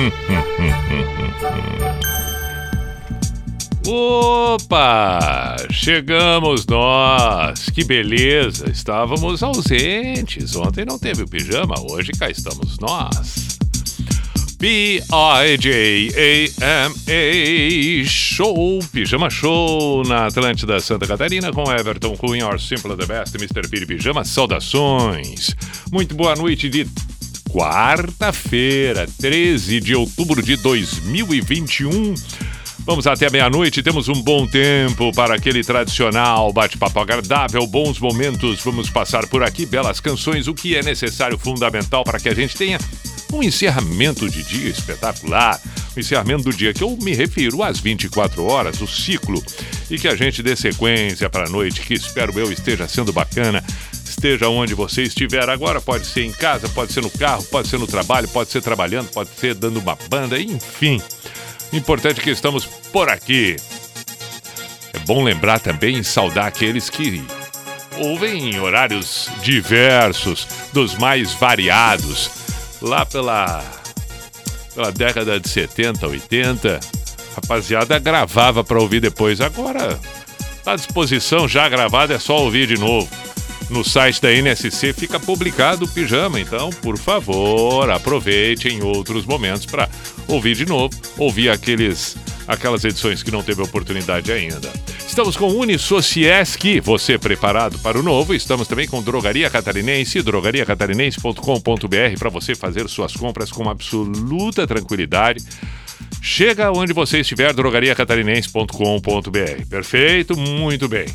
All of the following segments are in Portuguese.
Opa! Chegamos nós! Que beleza! Estávamos ausentes. Ontem não teve o pijama, hoje cá estamos nós. P-I-J-A-M-A Show, Pijama Show na Atlântida Santa Catarina com Everton Cunha, Simple the Best, Mr. Piri Pijama. Saudações! Muito boa noite de quarta-feira, 13 de outubro de 2021. Vamos até meia-noite, temos um bom tempo para aquele tradicional bate-papo agradável, bons momentos. Vamos passar por aqui, belas canções, o que é necessário, fundamental para que a gente tenha um encerramento de dia espetacular. O encerramento do dia que eu me refiro às 24 horas, o ciclo, e que a gente dê sequência para a noite, que espero eu esteja sendo bacana. Esteja onde você estiver agora, pode ser em casa, pode ser no carro, pode ser no trabalho, pode ser trabalhando, pode ser dando uma banda, enfim. Importante que estamos por aqui. É bom lembrar também e saudar aqueles que ouvem em horários diversos, dos mais variados. Lá pela, pela década de 70, 80, rapaziada gravava para ouvir depois. Agora, à disposição já gravado, é só ouvir de novo. No site da NSC fica publicado o pijama, então, por favor, aproveite em outros momentos para ouvir de novo, ouvir aqueles aquelas edições que não teve oportunidade ainda. Estamos com Unisociesc, você preparado para o novo. Estamos também com Drogaria Catarinense, drogariacatarinense.com.br para você fazer suas compras com absoluta tranquilidade. Chega onde você estiver, drogariacatarinense.com.br. Perfeito? Muito bem.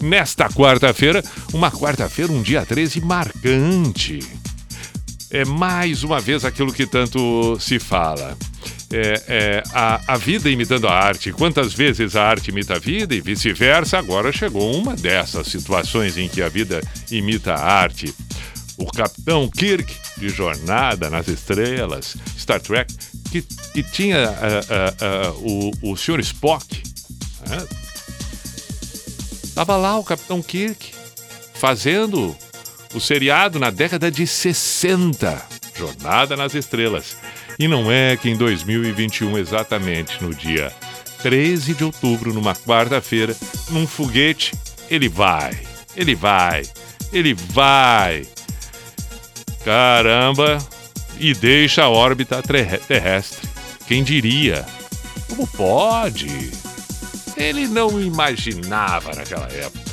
Nesta quarta-feira, uma quarta-feira, um dia 13 marcante. É mais uma vez aquilo que tanto se fala. É, é, a, a vida imitando a arte. Quantas vezes a arte imita a vida e vice-versa? Agora chegou uma dessas situações em que a vida imita a arte. O Capitão Kirk, de Jornada nas Estrelas, Star Trek, que, que tinha uh, uh, uh, o, o Sr. Spock. Né? Tava lá o Capitão Kirk fazendo o seriado na década de 60, Jornada nas Estrelas. E não é que em 2021, exatamente no dia 13 de outubro, numa quarta-feira, num foguete, ele vai, ele vai, ele vai. Caramba! E deixa a órbita terrestre. Quem diria? Como pode? Ele não imaginava naquela época.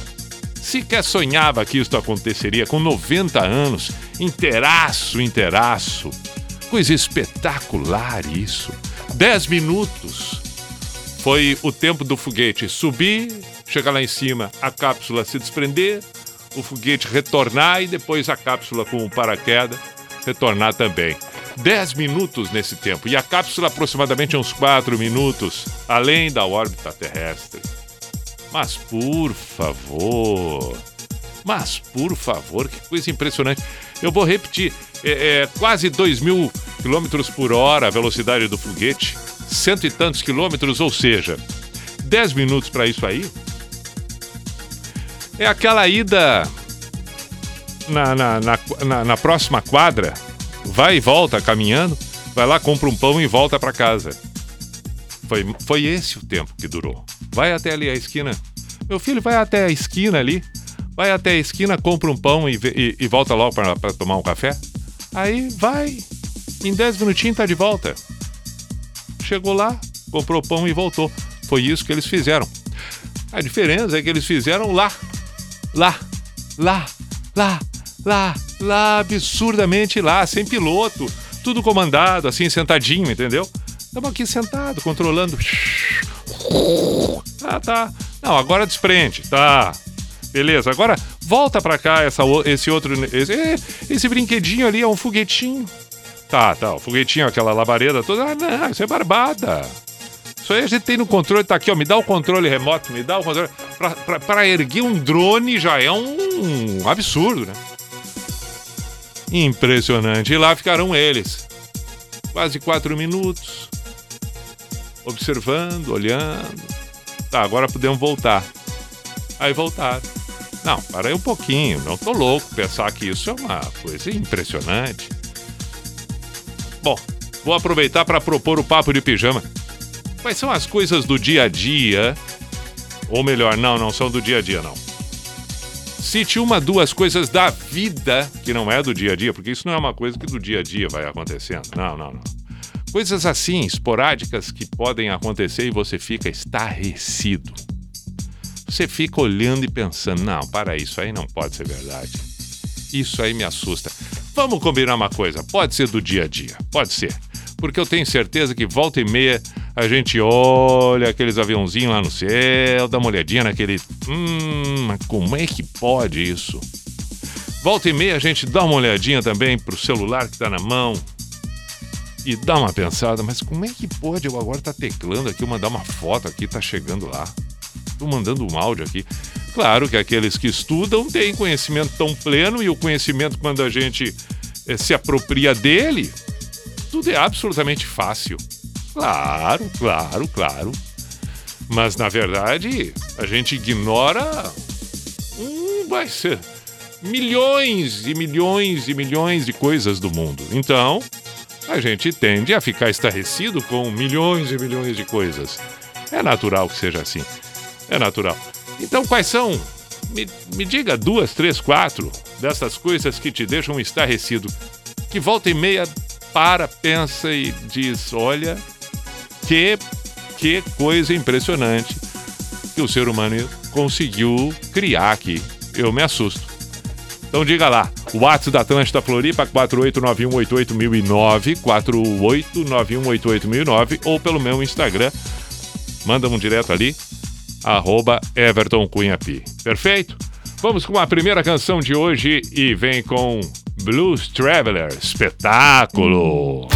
Sequer sonhava que isto aconteceria com 90 anos, inteiraço, inteiraço. Coisa espetacular isso. 10 minutos foi o tempo do foguete subir, chegar lá em cima, a cápsula se desprender, o foguete retornar e depois a cápsula com o paraquedas retornar também. 10 minutos nesse tempo e a cápsula aproximadamente uns 4 minutos além da órbita terrestre. Mas por favor, mas por favor, que coisa impressionante. Eu vou repetir: é, é quase 2 mil quilômetros por hora a velocidade do foguete, cento e tantos quilômetros, ou seja, 10 minutos para isso aí. É aquela ida na, na, na, na, próxima quadra, vai e volta caminhando, vai lá, compra um pão e volta para casa. Foi, foi esse o tempo que durou. Vai até ali a esquina. Meu filho vai até a esquina ali, vai até a esquina, compra um pão e, e, e volta logo para tomar um café. Aí vai, em 10 minutinhos tá de volta. Chegou lá, comprou pão e voltou. Foi isso que eles fizeram. A diferença é que eles fizeram lá, lá, lá, lá, lá, lá, absurdamente lá, sem piloto, tudo comandado, assim, sentadinho, entendeu? Estamos aqui sentado, controlando. Ah, tá. Não, agora desprende, tá. Beleza, agora volta pra cá essa, esse outro. Esse, esse brinquedinho ali é um foguetinho. Tá, tá. O foguetinho, aquela labareda toda. Ah, não, isso é barbada. Isso aí a gente tem no controle, tá aqui, ó. Me dá o controle remoto, me dá o controle. Pra, pra, pra erguer um drone já é um, um absurdo, né? Impressionante. E lá ficaram eles. Quase quatro minutos. Observando, olhando. Tá, agora podemos voltar. Aí voltaram. Não, para aí um pouquinho. Não tô louco pensar que isso é uma coisa impressionante. Bom, vou aproveitar para propor o papo de pijama. Quais são as coisas do dia a dia? Ou melhor, não, não são do dia a dia, não. Cite uma, duas coisas da vida que não é do dia a dia, porque isso não é uma coisa que do dia a dia vai acontecendo. Não, não, não. Coisas assim, esporádicas, que podem acontecer e você fica estarrecido. Você fica olhando e pensando: não, para isso aí não pode ser verdade. Isso aí me assusta. Vamos combinar uma coisa: pode ser do dia a dia, pode ser. Porque eu tenho certeza que volta e meia a gente olha aqueles aviãozinhos lá no céu, dá uma olhadinha naquele. Hum, mas como é que pode isso? Volta e meia a gente dá uma olhadinha também pro celular que tá na mão e dá uma pensada, mas como é que pode eu agora tá teclando aqui, eu mandar uma foto aqui, tá chegando lá? Tô mandando um áudio aqui. Claro que aqueles que estudam têm conhecimento tão pleno e o conhecimento, quando a gente eh, se apropria dele, tudo é absolutamente fácil. Claro, claro, claro. Mas na verdade, a gente ignora. Vai ser milhões e milhões e milhões de coisas do mundo. Então, a gente tende a ficar estarrecido com milhões e milhões de coisas. É natural que seja assim. É natural. Então, quais são? Me, me diga duas, três, quatro dessas coisas que te deixam estarrecido. Que volta e meia para, pensa e diz: olha, que, que coisa impressionante que o ser humano conseguiu criar aqui. Eu me assusto. Então diga lá, o WhatsApp da Atlântida Floripa, 489188009, 489188009, ou pelo meu Instagram, manda um direto ali, arroba Everton. Perfeito? Vamos com a primeira canção de hoje e vem com Blues Traveler, espetáculo!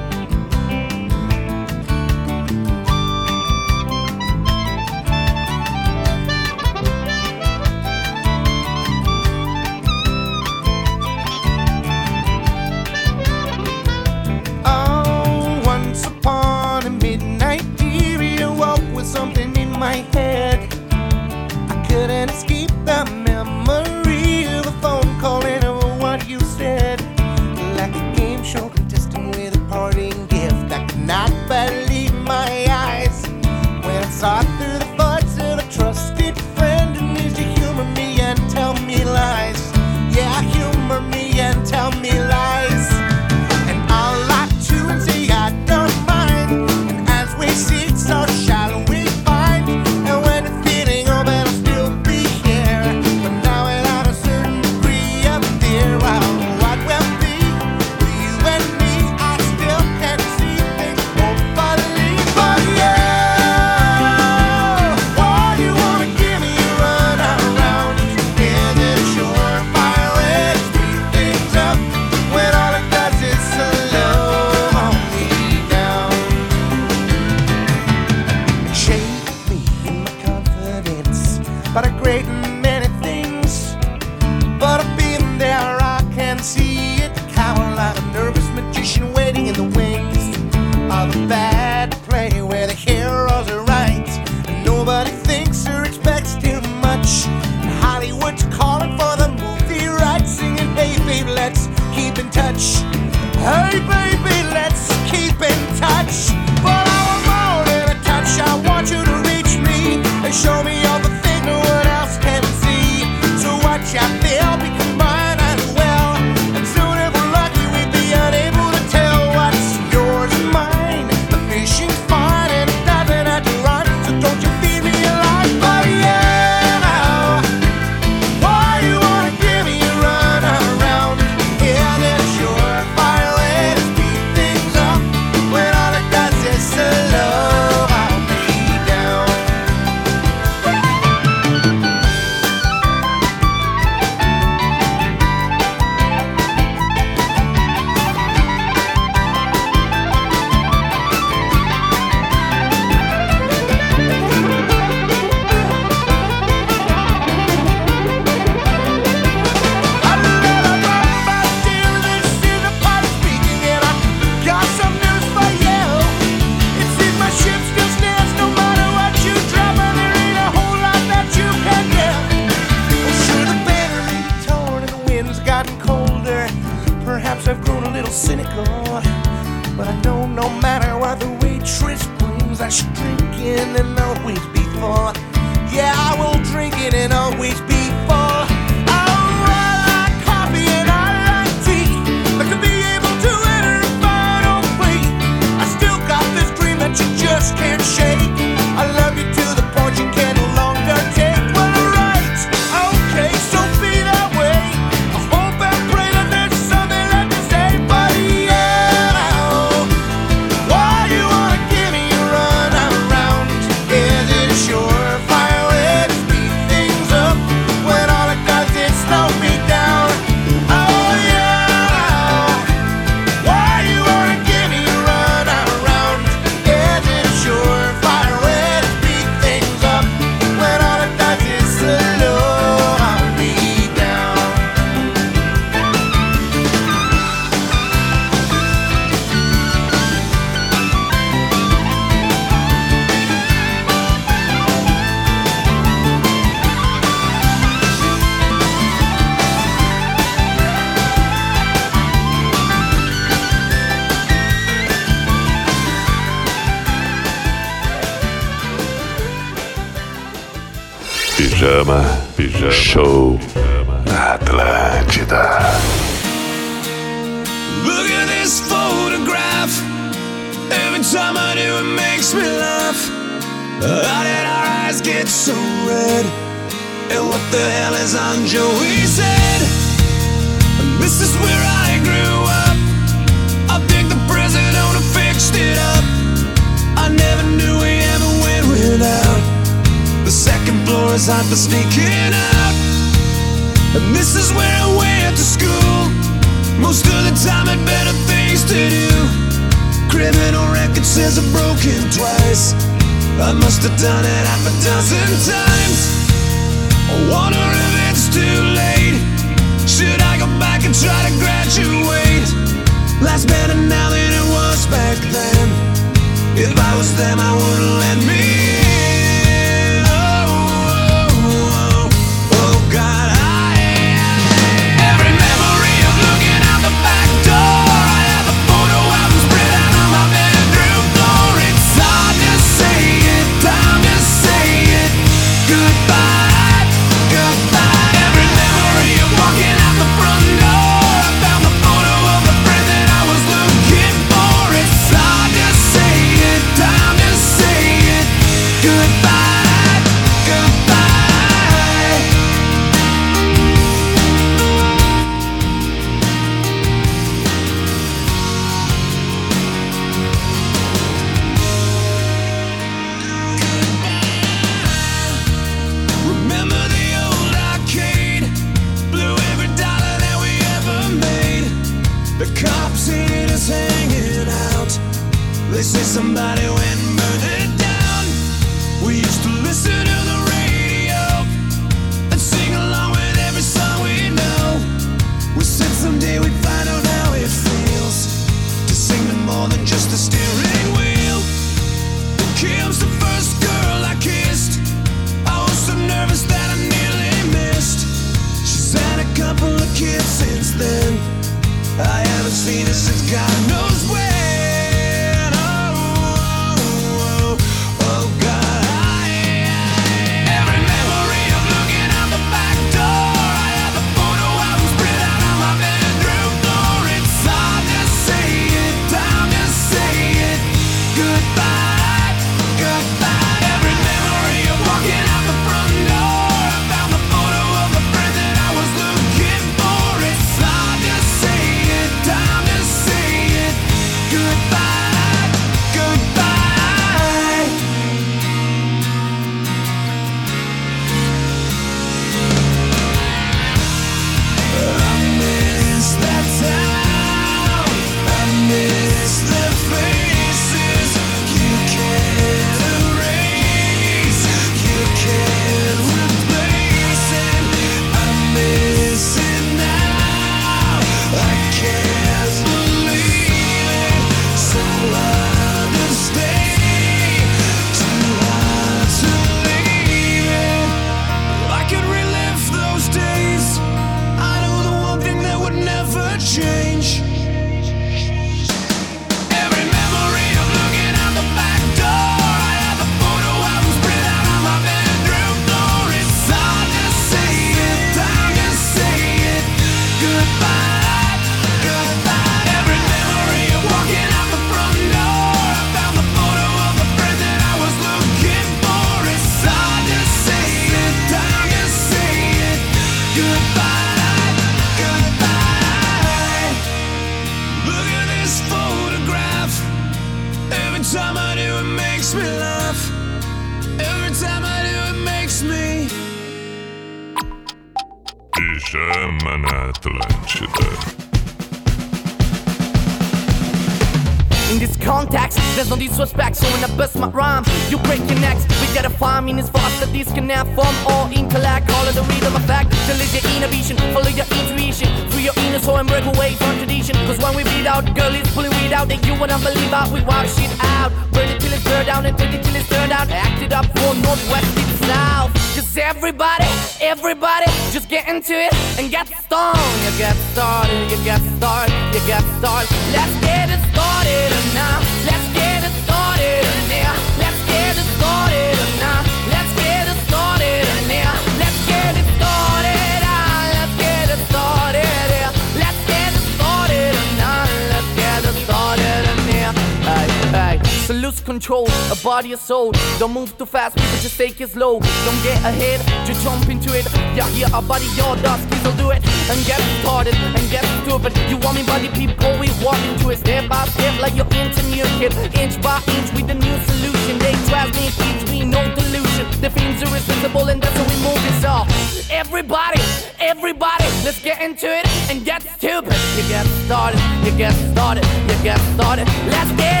Don't move too fast, people just take it slow. Don't get ahead, just jump into it. Yeah, yeah, our body, your dust, kids will do it. And get started and get stupid. You want me buddy, people, we walk into it step by step like you're into new kid. Inch by inch with the new solution. They trust me, keeps me no delusion. The things are irresistible and that's how we move this off. Everybody, everybody, let's get into it and get stupid. You get started, you get started, you get started. Let's get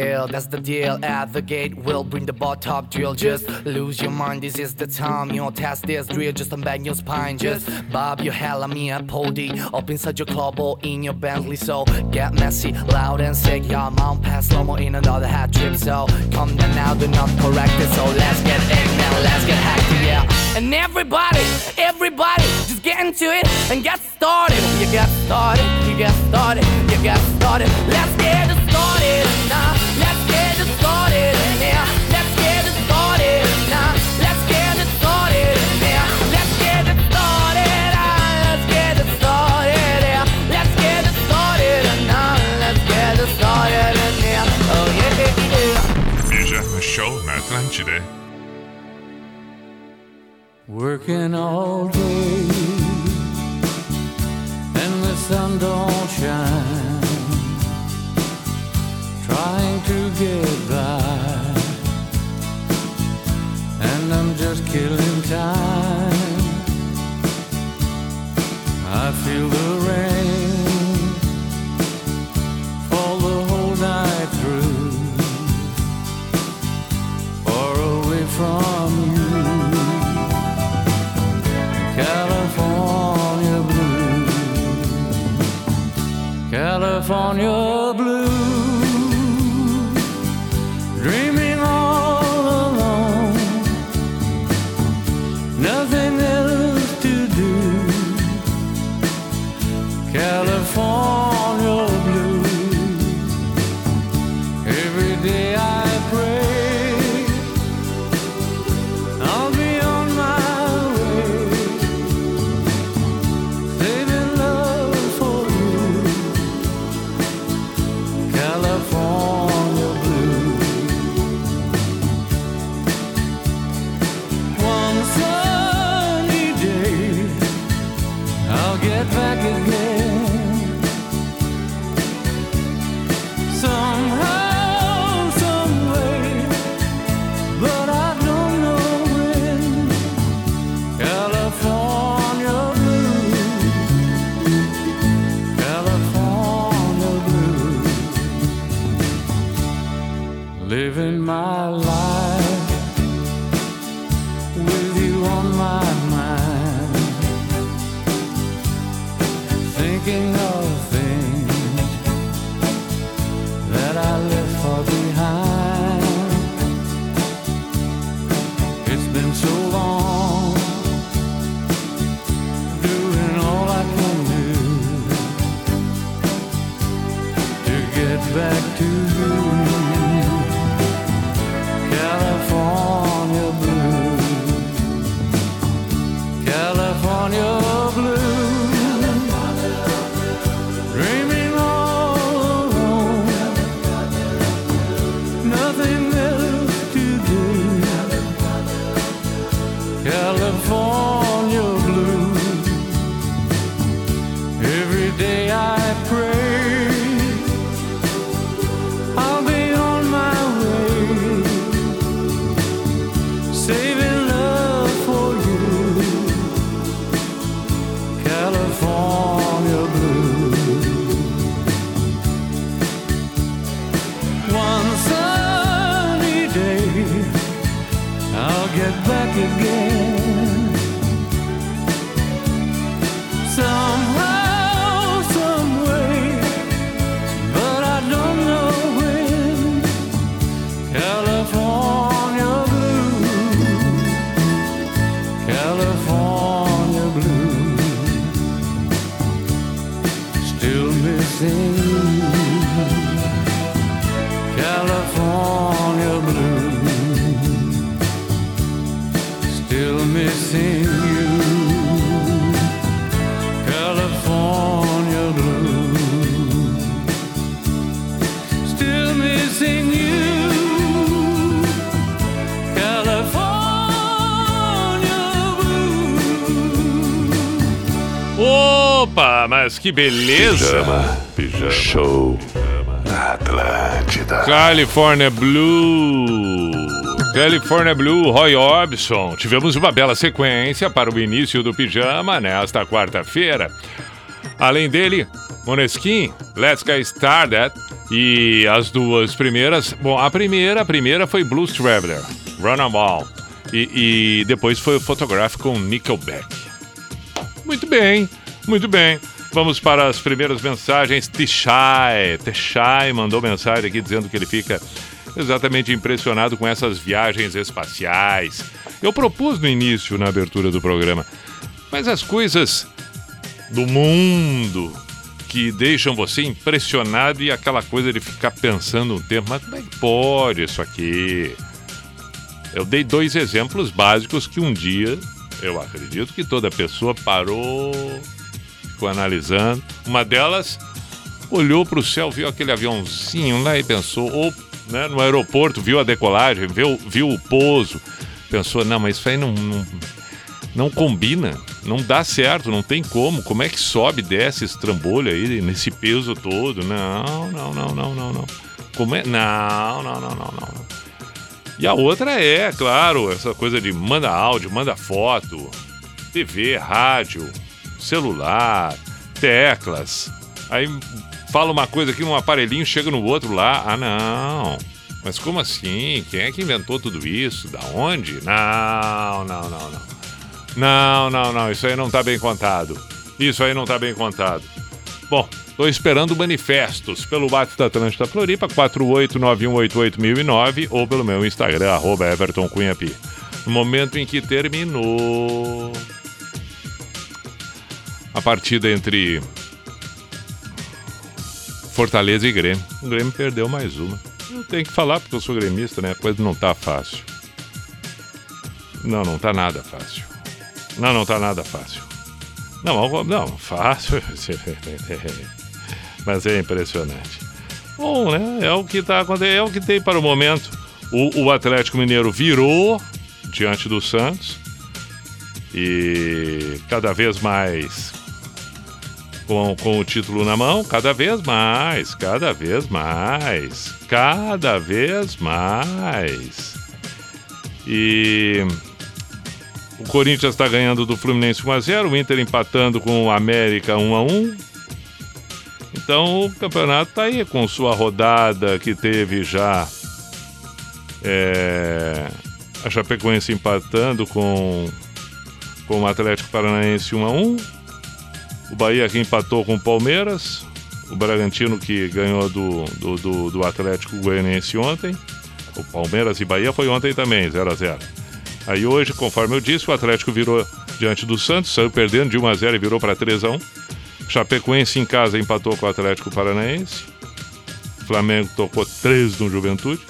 ill, that's the deal. At the gate, we'll bring the bar top drill. Just lose your mind, this is the time. You don't test this drill, just unbang your spine. Just bob your hell on me at Pody. Up inside your club or in your Bentley. So get messy, loud and sick. Yeah, mount pass slow mo in another hat trip. So come down now, do not correct it. So let's get ignorant, now, let's get hacked, yeah. And everybody, everybody, just get into it and get started. You get started, you get started, you get started. Let's get Working all day and the sun don't shine. Trying to get by, and I'm just killing time. I feel the mas que beleza! Pijama. Show. Na Atlântida. California Blue. California Blue, Roy Orbison. Tivemos uma bela sequência para o início do pijama nesta quarta-feira. Além dele, Moneskin, Let's Get Started. E as duas primeiras. Bom, a primeira, a primeira foi Blues Traveler, Run 'em All. E, e depois foi o Photograph com Nickelback. Muito bem, muito bem. Vamos para as primeiras mensagens. Tishai, Tishai mandou mensagem aqui dizendo que ele fica exatamente impressionado com essas viagens espaciais. Eu propus no início, na abertura do programa, mas as coisas do mundo que deixam você impressionado e aquela coisa de ficar pensando um tempo, mas como é que pode isso aqui? Eu dei dois exemplos básicos que um dia eu acredito que toda pessoa parou, ficou analisando. Uma delas olhou para o céu, viu aquele aviãozinho lá e pensou, ou né, no aeroporto, viu a decolagem, viu, viu o pouso, pensou, não, mas isso aí não, não, não combina, não dá certo, não tem como. Como é que sobe, desce esse trambolho aí nesse peso todo? Não, não, não, não, não, não. Como é? Não, não, não, não, não. E a outra é, claro, essa coisa de manda áudio, manda foto, TV, rádio, celular, teclas. Aí fala uma coisa aqui num aparelhinho, chega no outro lá. Ah, não. Mas como assim? Quem é que inventou tudo isso? Da onde? Não, não, não, não. Não, não, não. Isso aí não tá bem contado. Isso aí não tá bem contado. Bom, tô esperando manifestos pelo WhatsApp da Atlântida Floripa, 489188009 ou pelo meu Instagram, arroba. No momento em que terminou a partida entre Fortaleza e Grêmio. O Grêmio perdeu mais uma. Eu tenho que falar porque eu sou gremista, né? A coisa não tá fácil. Não, não tá nada fácil. Não, não tá nada fácil. Não, não, fácil. Mas é impressionante. Bom, né? É o que tá acontecendo, é o que tem para o momento. O, o Atlético Mineiro virou diante do Santos e cada vez mais com, com o título na mão, cada vez mais, cada vez mais, cada vez mais. E o Corinthians está ganhando do Fluminense 1x0, o Inter empatando com o América 1x1. Então o campeonato está aí com sua rodada que teve já. É, a Chapecoense empatando com, com o Atlético Paranaense 1x1. O Bahia que empatou com o Palmeiras. O Bragantino que ganhou do, do, do, do Atlético Goianiense ontem. O Palmeiras e Bahia foi ontem também, 0 a 0 Aí hoje, conforme eu disse, o Atlético virou diante do Santos, saiu perdendo de 1 a 0 e virou para 3 a 1 Chapecoense em casa empatou com o Atlético Paranaense. Flamengo tocou 3 no Juventude.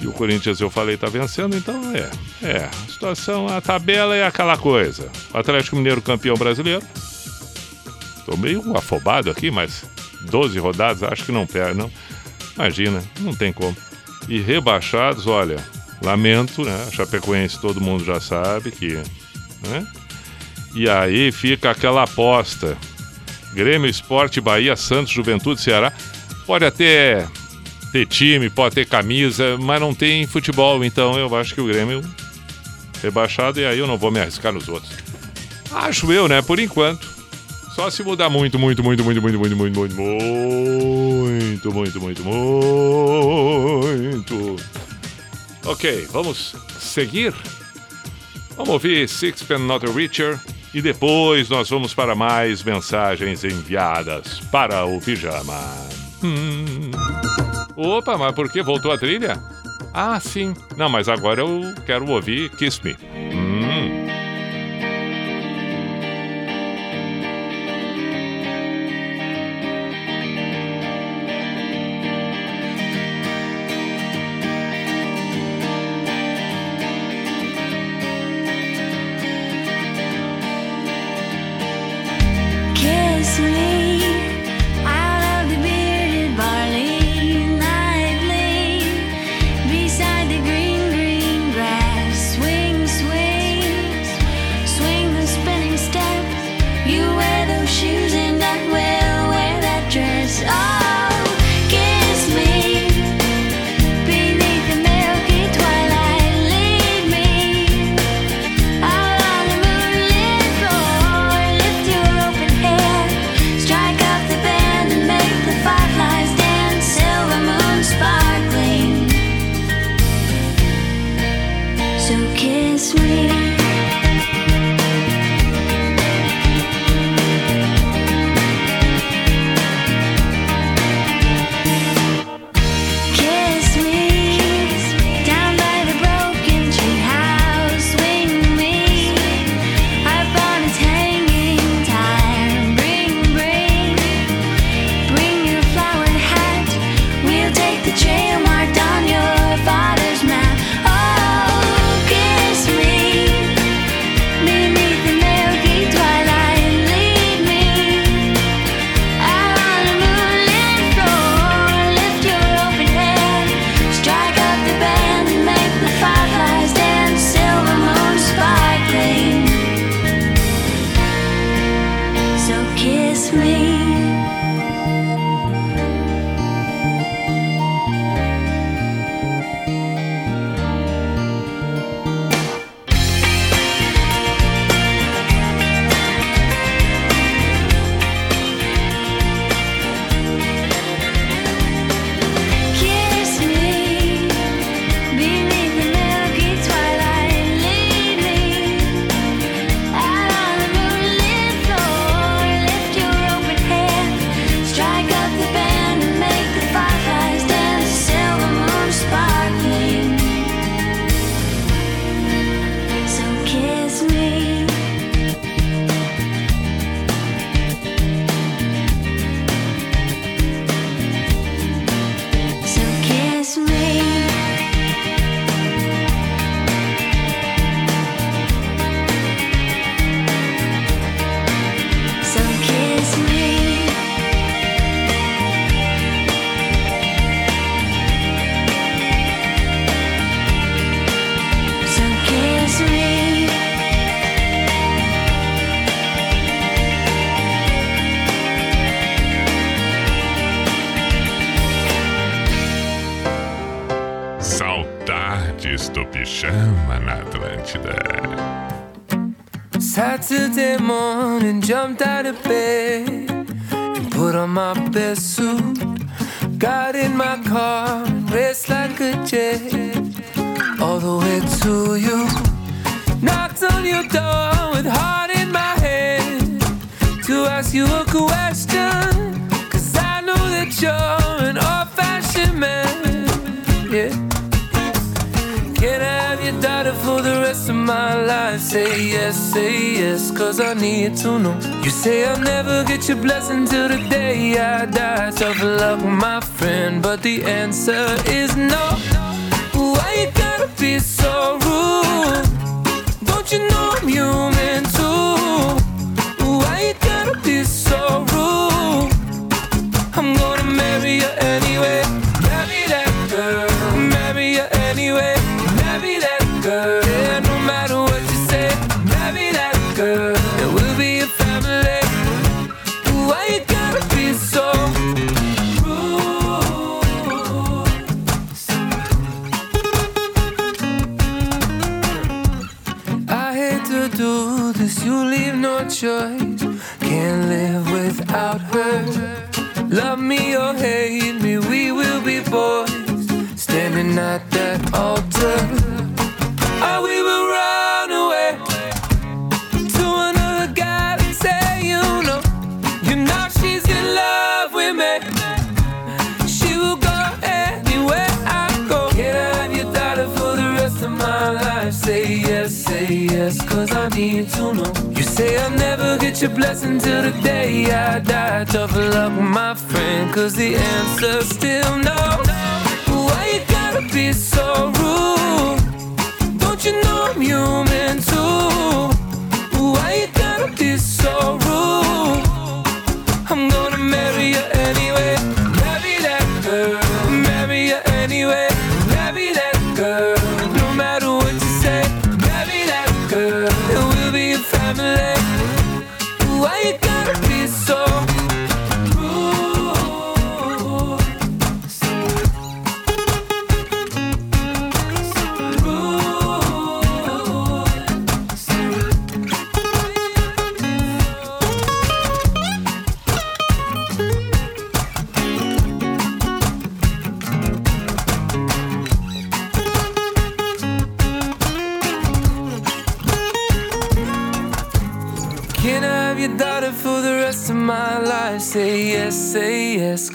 E o Corinthians, eu falei, tá vencendo, então é. É, a situação, a tabela é aquela coisa. O Atlético Mineiro campeão brasileiro. Tô meio afobado aqui, mas 12 rodadas, acho que não perde, não. Imagina, não tem como. E rebaixados, olha, lamento, né? A Chapecoense todo mundo já sabe que. Né? E aí fica aquela aposta. Grêmio, Esporte, Bahia, Santos, Juventude, Ceará. Pode até ter time, pode ter camisa, mas não tem futebol. Então eu acho que o Grêmio rebaixado e aí eu não vou me arriscar nos outros. Acho eu, né? Por enquanto. Só se mudar muito, muito, muito, muito, muito, muito, muito, muito, muito, muito, muito, muito. Ok, vamos seguir. Vamos ouvir Sixpence Not a Richer e depois nós vamos para mais mensagens enviadas para o pijama. Hum. Opa, mas por que voltou a trilha? Ah, sim. Não, mas agora eu quero ouvir Kiss Me. Hum.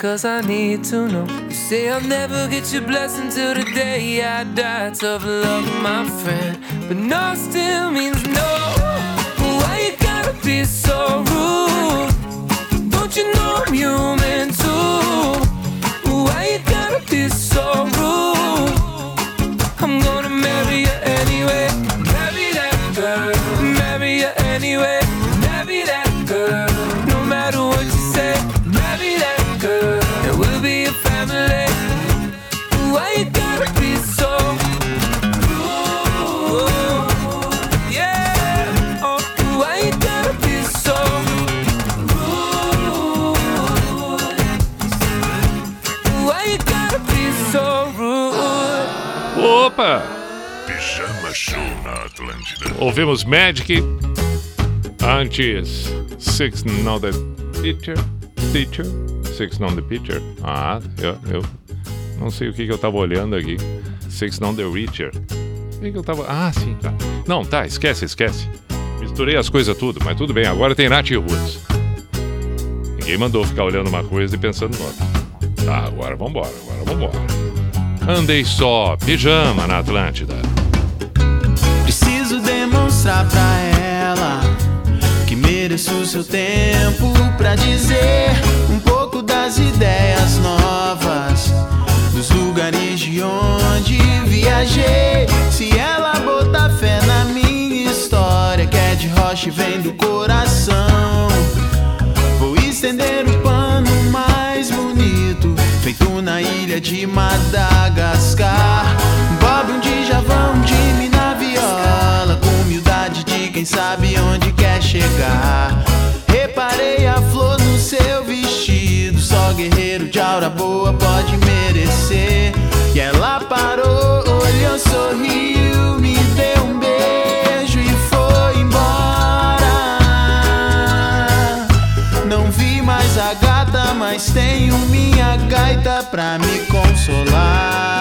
cause I need to know. You say I'll never get your blessing till the day I die. Tough love, my friend. But no still means no. Why you gotta be so Ouvimos Magic. Antes, Six Know the Teacher. Teacher. Six Know the Picture. Ah, eu, eu não sei o que, que eu tava olhando aqui. Six Know the Reacher. O que, que eu tava. Ah, sim, tá. Não, tá, esquece, esquece. Misturei as coisas tudo, mas tudo bem. Agora tem Nath e. Ninguém mandou ficar olhando uma coisa e pensando noutra. Tá, agora vambora, agora vambora. Andei só, pijama na Atlântida. Demonstrar pra ela que mereço seu tempo pra dizer um pouco das ideias novas, dos lugares de onde viajei. Se ela botar fé na minha história, que é de rocha e vem do coração, vou estender o pano mais bonito, feito na ilha de Madagascar. Bob um Djavan, um Jimmy quem sabe onde quer chegar. Reparei a flor no seu vestido, só guerreiro de aura boa pode merecer. E ela parou, olhou, sorriu, me deu um beijo e foi embora. Não vi mais a gata, mas tenho minha gaita pra me consolar.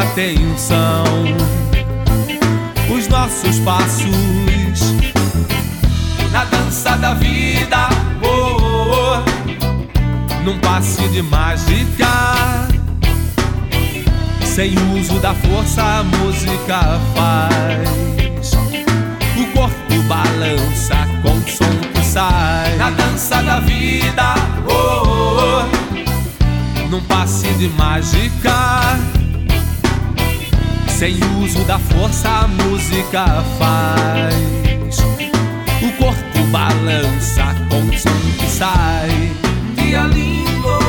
Atenção os nossos passos na dança da vida. Oh, oh, num passe de mágica. Sem uso da força, a música faz. O corpo balança com o som que sai. Na dança da vida, oh, oh, oh, num passe de mágica. Sem uso da força, a música faz. O corpo balança com o som que sai. Dia lindo, oh,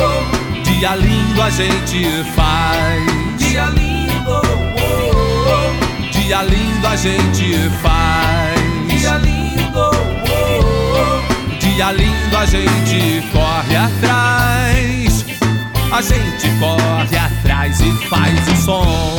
oh. dia lindo a gente faz. Dia lindo, oh, dia lindo a gente faz. Dia lindo, dia lindo a gente corre atrás. A gente corre atrás e faz o som.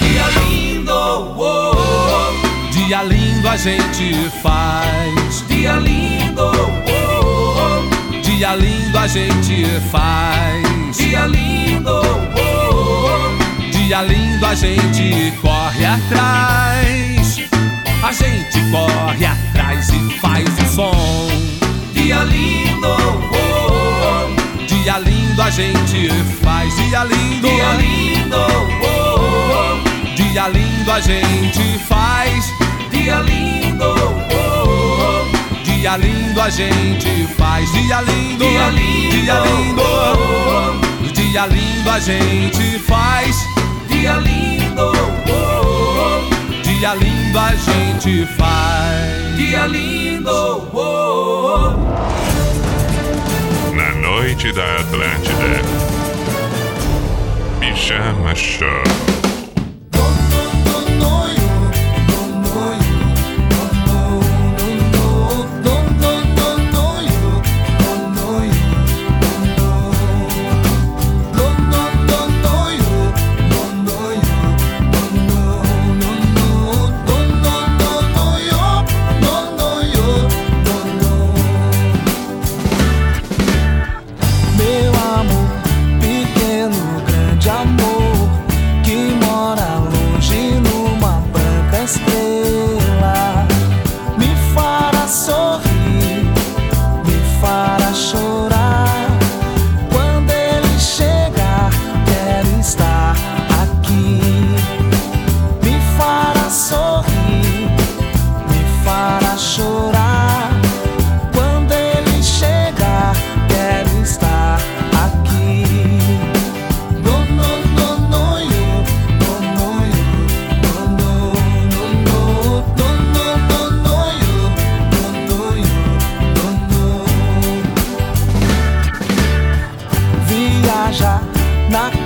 Dia lindo, oh, oh. dia lindo a gente faz. Gente faz. Dia lindo, oh, oh. dia lindo a gente corre atrás. A gente corre atrás e faz o som. Dia lindo, oh, oh. dia lindo a gente faz. Dia lindo, dia lindo, oh, oh. Dia lindo a gente faz. Dia lindo, oh, oh. Dia lindo a gente faz. Dia lindo, dia lindo, dia lindo. oh, Dia lindo a gente faz. Dia lindo, oh, oh. Dia lindo a gente faz. Dia lindo, oh, oh. Na noite da Atlântida. Pijama Show. Viajar na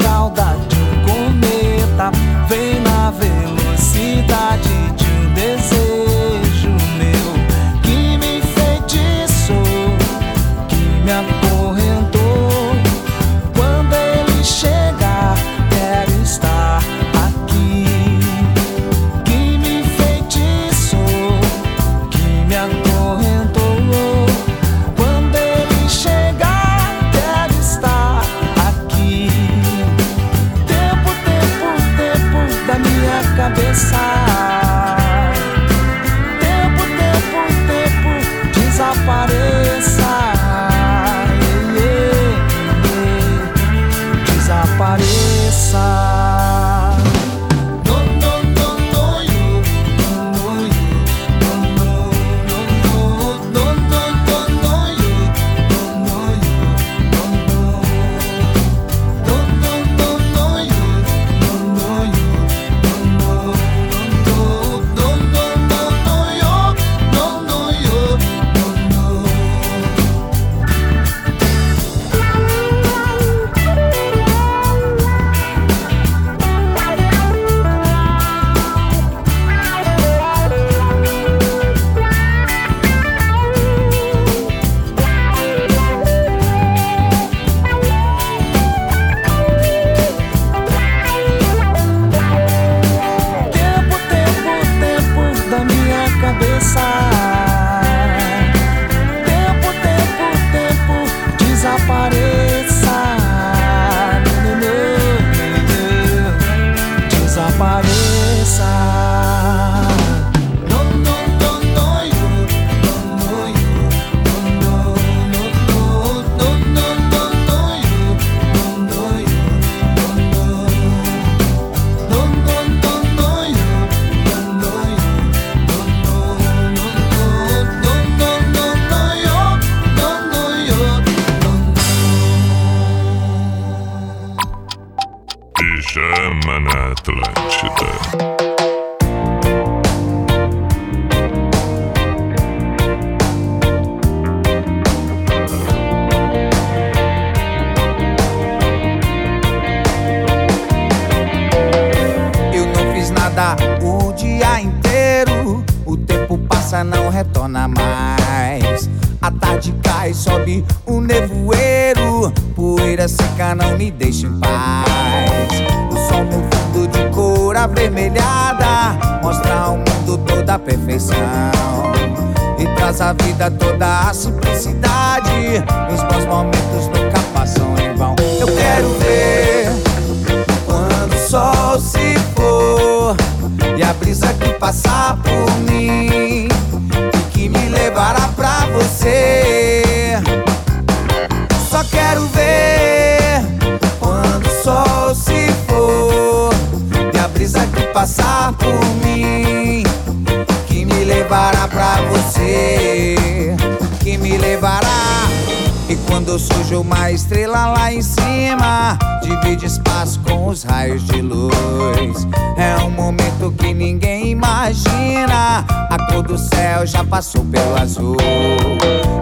lá em cima, divide espaço com os raios de luz. É um momento que ninguém imagina. A cor do céu já passou pelo azul.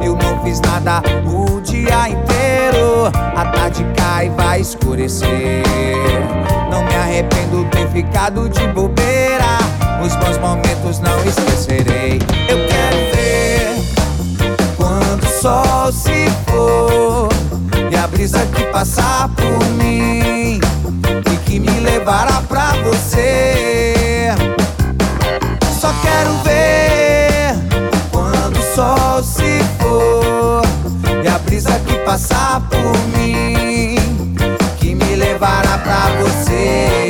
Eu não fiz nada o dia inteiro. A tarde cai e vai escurecer. Não me arrependo de ter ficado de bobeira. Os bons momentos não esquecerei. Eu quero ver quando o sol se for brisa que passar por mim e que me levará pra você. Só quero ver quando o sol se for e a brisa que passar por mim que me levará pra você,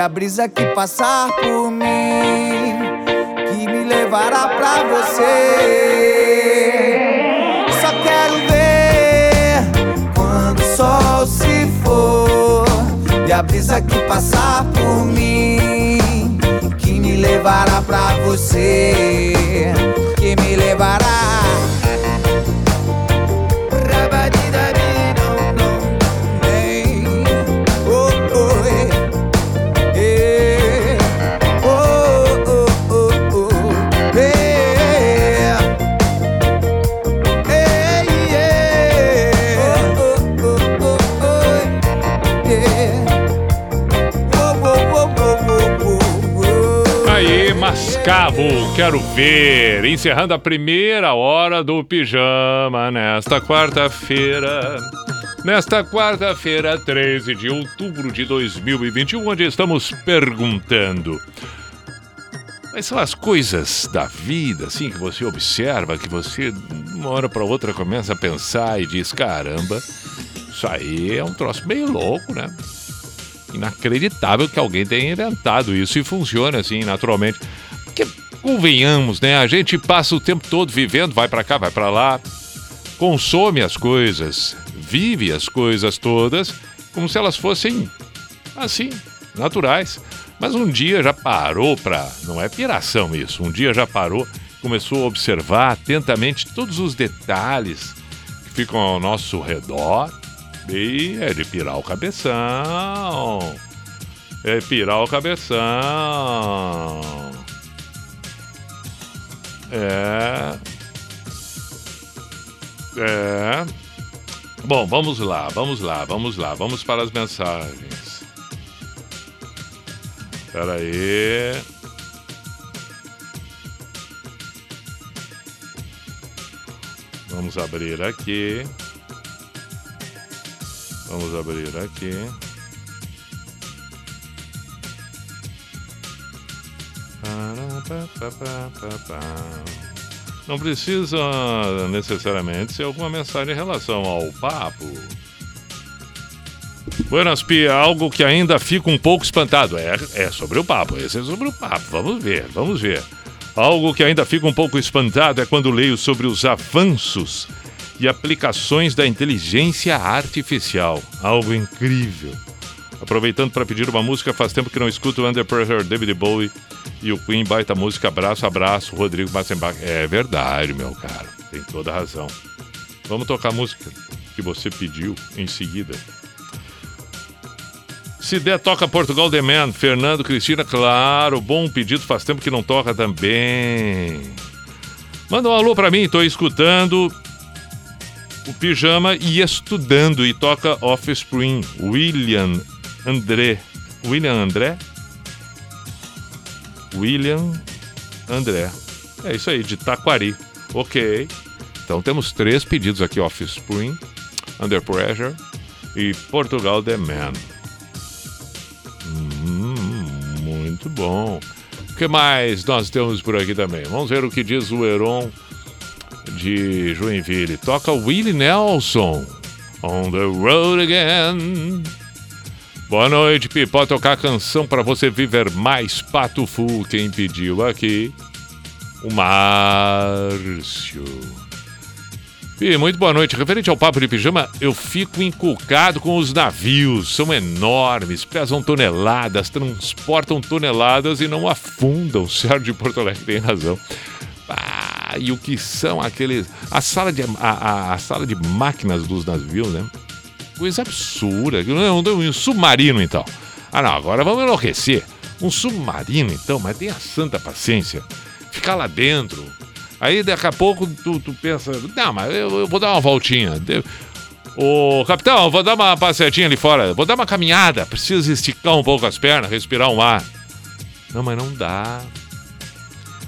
a brisa que passar por mim que me levará pra você. Só quero ver quando o sol se for e a brisa que passar por mim que me levará pra você, que me levará. Mascavo, quero ver. Encerrando a primeira hora do pijama nesta quarta-feira. Nesta quarta-feira, 13 de outubro de 2021, onde estamos perguntando. Quais são as coisas da vida, assim, que você observa, que você, de uma hora para outra, começa a pensar e diz: caramba, isso aí é um troço meio louco, né? inacreditável que alguém tenha inventado isso e funciona assim naturalmente. Porque convenhamos, né? A gente passa o tempo todo vivendo, vai pra cá, vai pra lá, consome as coisas, vive as coisas todas como se elas fossem assim, naturais. Mas um dia já parou pra. Não é piração isso. Um dia já parou, começou a observar atentamente todos os detalhes que ficam ao nosso redor. E é de pirar o cabeção. É pirar o cabeção. É. É. Bom, vamos lá, vamos lá, vamos lá, vamos para as mensagens. Espera aí. Vamos abrir aqui. Vamos abrir aqui. Não precisa necessariamente ser alguma mensagem em relação ao papo. Buenas Pia, algo que ainda fica um pouco espantado. É, é sobre o papo, esse é sobre o papo. Vamos ver, vamos ver. Algo que ainda fica um pouco espantado é quando leio sobre os avanços e aplicações da inteligência artificial. Algo incrível. Aproveitando para pedir uma música, faz tempo que não escuto Under Pressure, David Bowie e o Queen, baita música, abraço, abraço, Rodrigo Massenbach. É verdade, meu caro, tem toda razão. Vamos tocar a música que você pediu em seguida. Se der, toca Portugal The Man. Fernando, Cristina, claro. Bom pedido, faz tempo que não toca também. Manda um alô pra mim, tô escutando o Pijama e estudando. E toca Offspring. William André. William André? William André. É isso aí, de Taquari. Ok. Então temos três pedidos aqui: Offspring, Under Pressure e Portugal The Man. Hum, muito bom. O que mais nós temos por aqui também? Vamos ver o que diz o Heron de Joinville. Toca Willie Nelson. On the road again. Boa noite, Pi. Pode tocar a canção para você viver mais Pato Fu. Quem pediu aqui? O Márcio. Pi, muito boa noite. Referente ao papo de pijama, eu fico encucado com os navios. São enormes, pesam toneladas, transportam toneladas e não afundam. Sérgio de Porto Alegre tem razão. Ah, e o que são aqueles. A sala de, a, a- a sala de máquinas dos navios, né? Coisa absurda. Não, um submarino, então. Ah, não, agora vamos enlouquecer. Um submarino, então, mas tenha santa paciência. Ficar lá dentro. Aí daqui a pouco tu, tu pensa, não, mas eu, eu vou dar uma voltinha. Ô, capitão, vou dar uma passeadinha ali fora. Vou dar uma caminhada. Preciso esticar um pouco as pernas, respirar um ar. Não, mas não dá.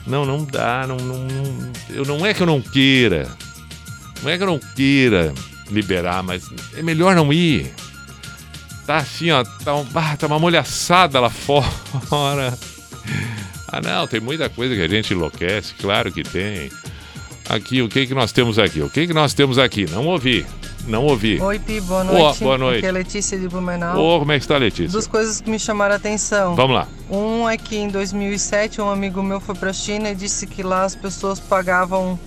Não, não dá. Não, não, eu, não é que eu não queira. Não é que eu não queira liberar, mas é melhor não ir. Tá assim, ó. Tá, um- ah, tá uma molhaçada lá fora. Ah, não, tem muita coisa que a gente enlouquece, claro que tem. Aqui, o que que nós temos aqui? O que que nós temos aqui? Não ouvi. Não ouvi. Oi, Pi, boa noite. boa noite. Aqui é Letícia de Blumenau. Ô, como é que está, Letícia? Duas coisas que me chamaram a atenção. Vamos lá. Um é que em 2007 um amigo meu foi para a China e disse que lá as pessoas pagavam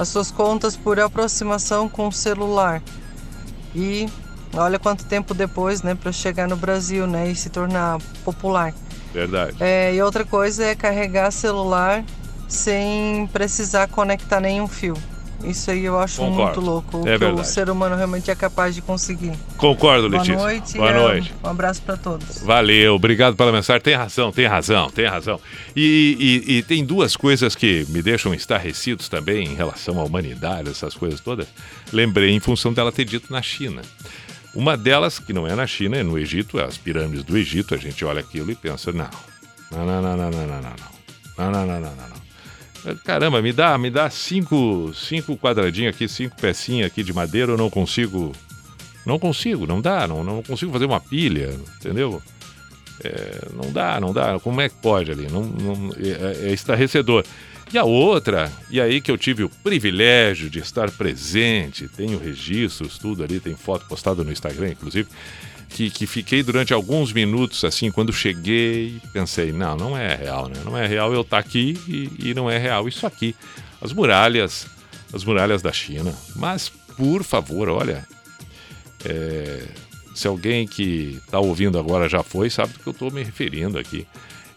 as suas contas por aproximação com o celular. E olha quanto tempo depois, né, para chegar no Brasil, né, e se tornar popular. Verdade. É, e outra coisa é carregar celular sem precisar conectar nenhum fio. Isso aí eu acho Concordo. muito louco. O É verdade. o ser humano realmente é capaz de conseguir. Concordo, Boa Letícia. noite. Boa e, noite. Um abraço para todos. Valeu, obrigado pela mensagem. Tem razão, tem razão, tem razão. E, e- e tem duas coisas que me deixam estarrecidos também em relação à humanidade, essas coisas todas. Lembrei em função dela ter dito na China. Uma delas, que não é na China, é no Egito, as pirâmides do Egito. A gente olha aquilo e pensa, não, não, não, não, não, não, não, não, não, não, não, não, não, não. Caramba, me dá, me dá cinco, cinco quadradinhos aqui, cinco pecinhas aqui de madeira, eu não consigo não consigo, não dá, não, não consigo fazer uma pilha, entendeu? É, não dá, não dá. Como é que pode ali? Não, não- é, é estarrecedor. E a outra, e aí que eu tive o privilégio de estar presente, tenho registros, tudo ali, tem foto postada no Instagram, inclusive, que, que fiquei durante alguns minutos assim, quando cheguei, pensei, não, não é real, né? Não é real eu estar aqui e, e não é real isso aqui. As muralhas, as muralhas da China. Mas, por favor, olha, é, se alguém que está ouvindo agora já foi, sabe do que eu estou me referindo aqui.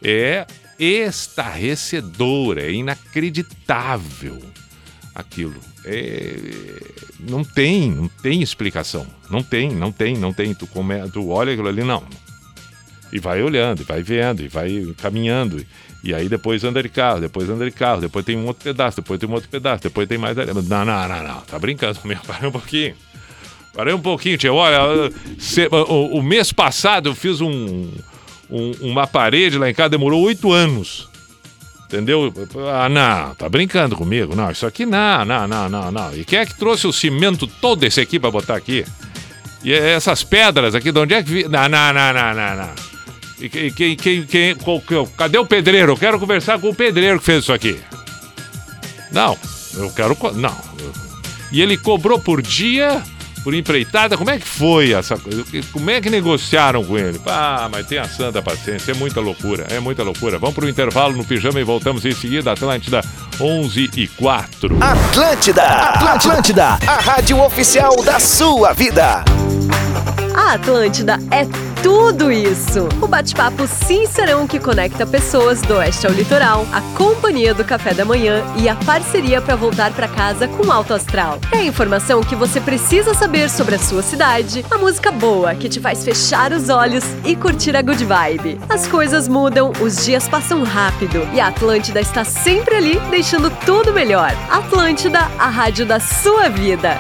É estarrecedor, é inacreditável aquilo. É, não tem, não tem explicação. Não tem, não tem, não tem. Tu, come, tu olha aquilo ali, não. E vai olhando, e vai vendo, e vai caminhando. E aí depois anda de carro, depois anda de carro, depois tem um outro pedaço, depois tem um outro pedaço, depois tem mais. Não, não, não, não. Tá brincando comigo. Para um pouquinho. Parei um pouquinho, tia. Olha, cê- o, o mês passado eu fiz um, um- uma parede lá em casa, demorou oito anos. Entendeu? Ah, não, tá brincando comigo. Não, isso aqui não, não, não, não, não. E quem é que trouxe o cimento todo esse aqui pra botar aqui? E essas pedras aqui, de onde é que vi? Não, não, não, não, não, não. E quem, quem, quem, quem- qual- cadê o pedreiro? Eu quero conversar com o pedreiro que fez isso aqui. Não, eu quero. Não. E ele cobrou por dia, por empreitada. Como é que foi essa coisa? Como é que negociaram com ele? Ah, mas tem a santa paciência. É muita loucura. É muita loucura. Vamos pro intervalo no pijama e voltamos em seguida. Atlântida 11 e 4. Atlântida, Atlântida, a rádio oficial da sua vida. A Atlântida é tudo isso. O bate-papo sincerão que conecta pessoas do oeste ao litoral, a companhia do café da manhã e a parceria para voltar para casa com alto astral. É a informação que você precisa saber sobre a sua cidade, a música boa que te faz fechar os olhos e curtir a good vibe. As coisas mudam, os dias passam rápido e a Atlântida está sempre ali, deixando tudo melhor. Atlântida, a rádio da sua vida.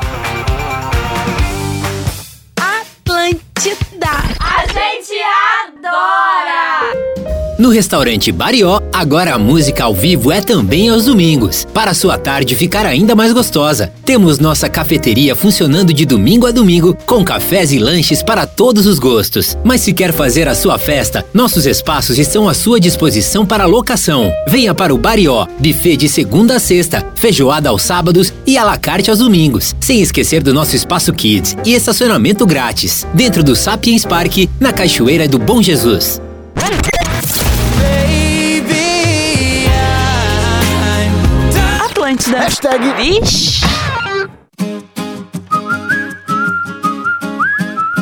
Gente adora! No restaurante Barió, agora a música ao vivo é também aos domingos, para sua tarde ficar ainda mais gostosa. Temos nossa cafeteria funcionando de domingo a domingo, com cafés e lanches para todos os gostos. Mas se quer fazer a sua festa, nossos espaços estão à sua disposição para locação. Venha para o Barió, buffet de segunda a sexta, feijoada aos sábados e à la carte aos domingos. Sem esquecer do nosso espaço Kids e estacionamento grátis, dentro do Sapiens Park, na Cachoeira do Bom Jesus. Atlântida. Hashtag Vixe.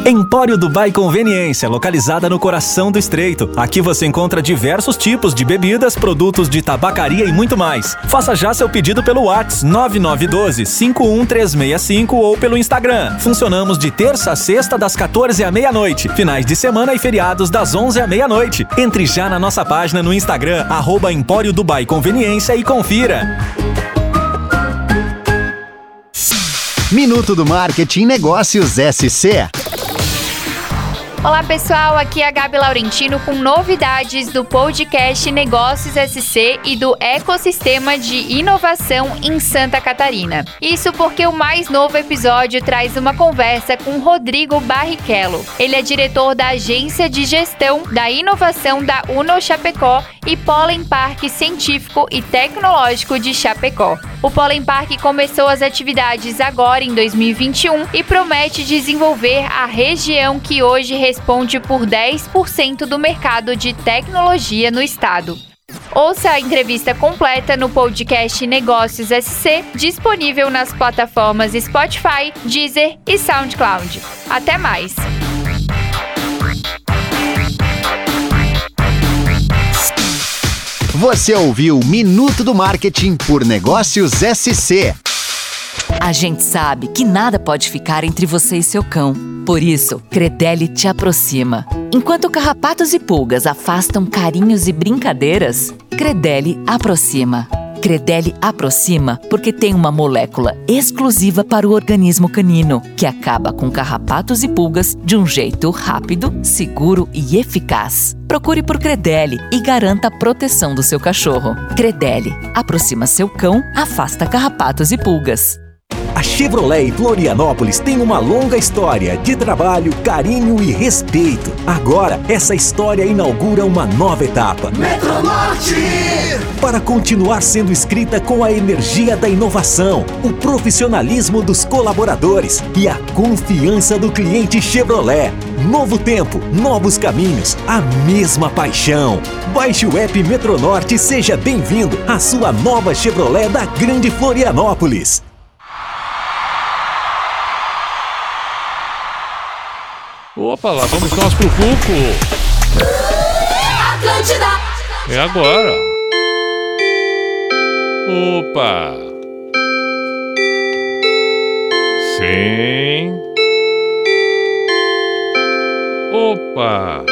Empório Dubai Conveniência, localizada no coração do Estreito. Aqui você encontra diversos tipos de bebidas, produtos de tabacaria e muito mais. Faça já seu pedido pelo WhatsApp 9912 51365 ou pelo Instagram. Funcionamos de terça a sexta das 14 à meia-noite, finais de semana e feriados das 11 à meia-noite. Entre já na nossa página no Instagram arroba Empório Dubai Conveniência e confira. Minuto do Marketing Negócios SC. Olá pessoal, aqui é a Gabi Laurentino com novidades do podcast Negócios SC e do ecossistema de inovação em Santa Catarina. Isso porque o mais novo episódio traz uma conversa com Rodrigo Barrichello. Ele é diretor da Agência de Gestão da Inovação da Uno Chapecó e Pollen Parque Científico e Tecnológico de Chapecó. O Pollen Park começou as atividades agora em 2021 e promete desenvolver a região que hoje responde por 10% do mercado de tecnologia no estado. Ouça a entrevista completa no podcast Negócios SC, disponível nas plataformas Spotify, Deezer e SoundCloud. Até mais! Você ouviu Minuto do Marketing por Negócios SC. A gente sabe que nada pode ficar entre você e seu cão. Por isso, Credelli te aproxima. Enquanto carrapatos e pulgas afastam carinhos e brincadeiras, Credelli aproxima. Credelli aproxima porque tem uma molécula exclusiva para o organismo canino, que acaba com carrapatos e pulgas de um jeito rápido, seguro e eficaz. Procure por Credelli e garanta a proteção do seu cachorro. Credelli aproxima seu cão, afasta carrapatos e pulgas. A Chevrolet Florianópolis tem uma longa história de trabalho, carinho e respeito. Agora, essa história inaugura uma nova etapa. Metronorte! Para continuar sendo escrita com a energia da inovação, o profissionalismo dos colaboradores e a confiança do cliente Chevrolet. Novo tempo, novos caminhos, a mesma paixão. Baixe o app Metronorte e seja bem-vindo à sua nova Chevrolet da Grande Florianópolis. Opa, lá vamos nós pro Cuco. Atlântida. É agora. Opa. Sim. Opa.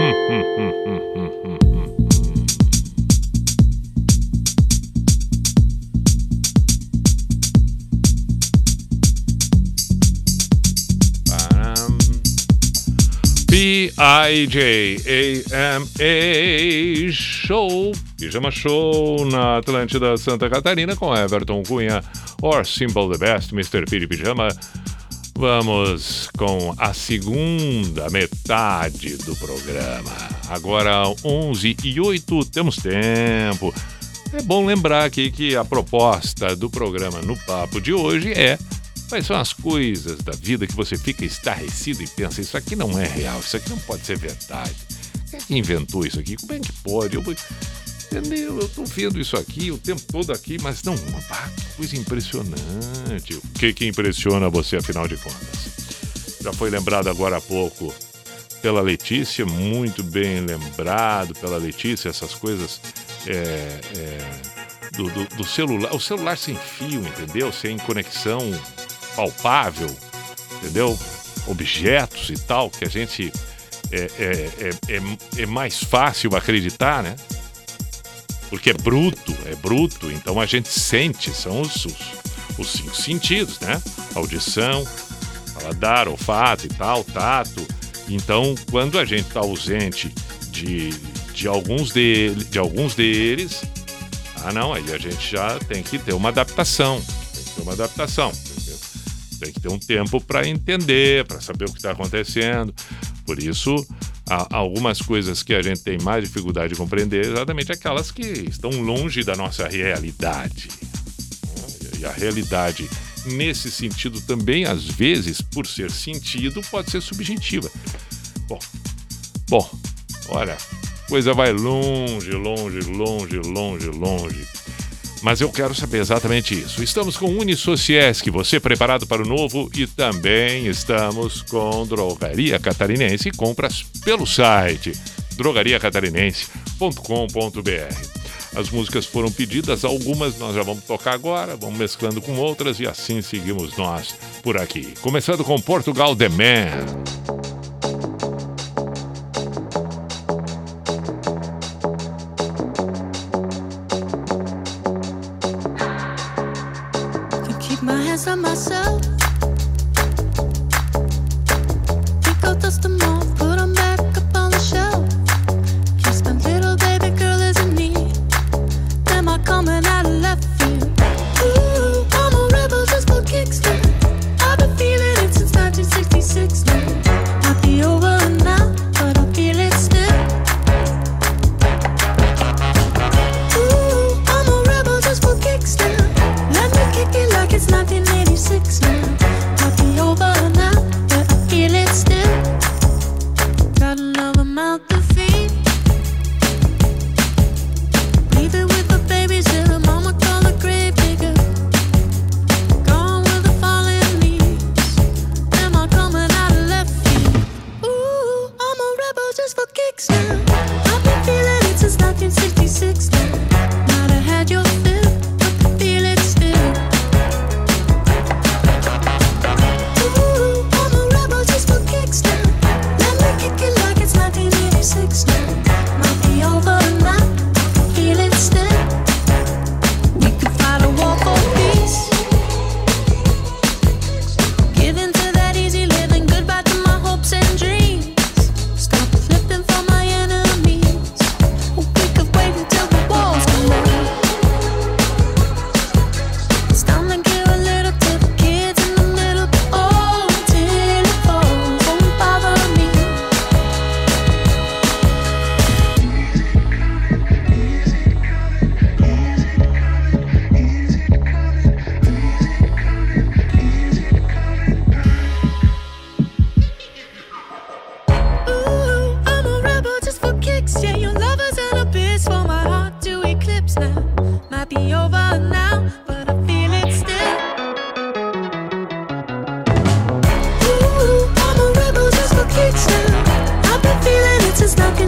Hum, hum, hum, P-I-J-A-M-A Show, Pijama Show na Atlântida Santa Catarina com Everton Cunha, or Simple the Best, Mr. Piri Pijama. Vamos com a segunda metade do programa. Agora 11 e 8, temos tempo. É bom lembrar aqui que a proposta do programa no Papo de hoje é quais são as coisas da vida que você fica estarrecido e pensa, isso aqui não é real, isso aqui não pode ser verdade. Quem é que inventou isso aqui? Como é que pode? Eu, entendeu? Eu tô vendo isso aqui o tempo todo aqui, mas não, que coisa impressionante. O que que impressiona você, afinal de contas? Já foi lembrado agora há pouco pela Letícia, muito bem lembrado pela Letícia, essas coisas é, é, do, do- do celular, o celular sem fio, entendeu? Sem conexão palpável, entendeu? Objetos e tal, que a gente é, é, é, é, é mais fácil acreditar, né? Porque é bruto, é bruto, então a gente sente, são os, os, os cinco sentidos, né? Audição, paladar, olfato e tal, tato. Então, quando a gente está ausente de, de, alguns dele, de alguns deles, ah não, aí a gente já tem que ter uma adaptação. Tem que ter uma adaptação. Tem que ter um tempo para entender, para saber o que está acontecendo. Por isso, há algumas coisas que a gente tem mais dificuldade de compreender, exatamente aquelas que estão longe da nossa realidade. E a realidade, nesse sentido, também, às vezes, por ser sentido, pode ser subjetiva. Bom, bom, olha, coisa vai longe, longe, longe, longe, longe. Mas eu quero saber exatamente isso. Estamos com Unisociesc, você preparado para o novo e também estamos com Drogaria Catarinense, compras pelo site drogariacatarinense.com.br. As músicas foram pedidas, algumas nós já vamos tocar agora, vamos mesclando com outras e assim seguimos nós por aqui. Começando com Portugal The Man. Myself.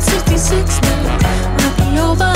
66 now. Might be over.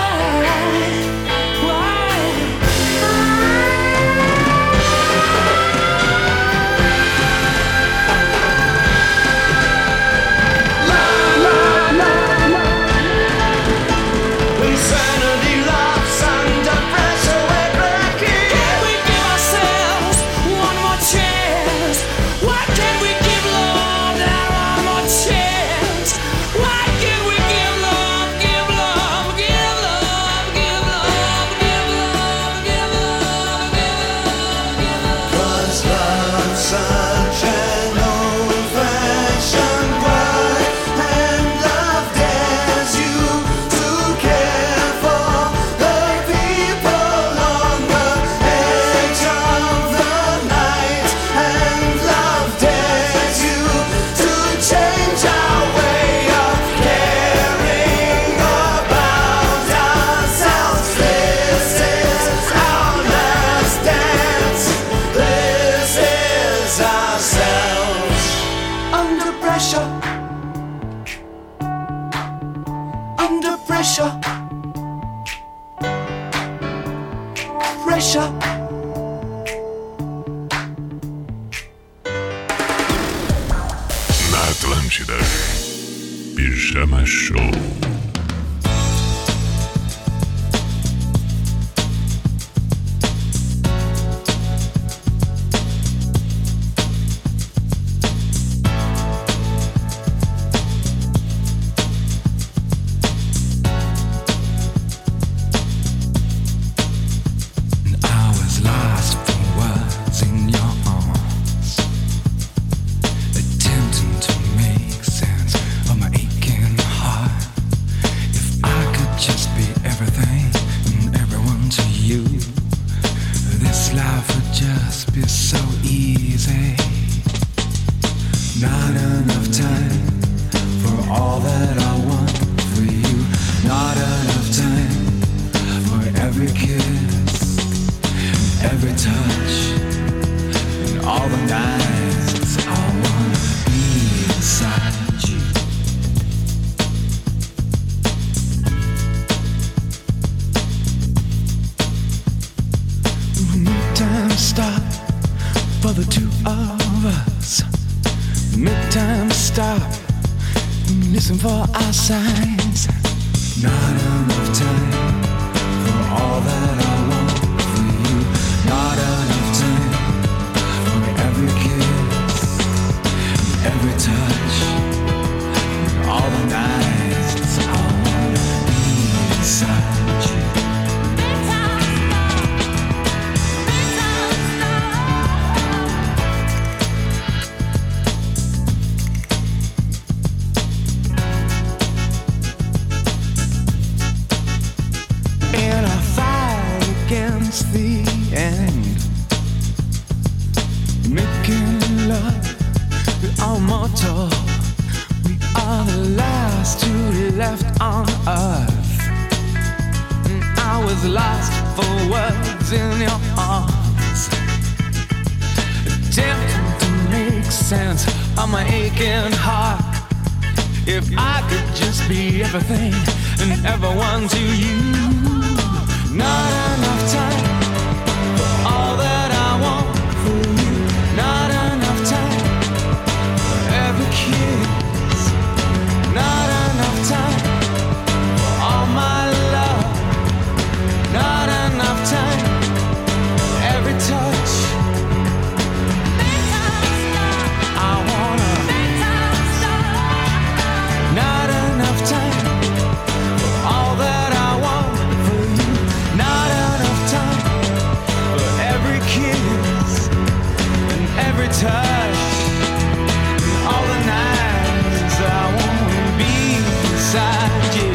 amizade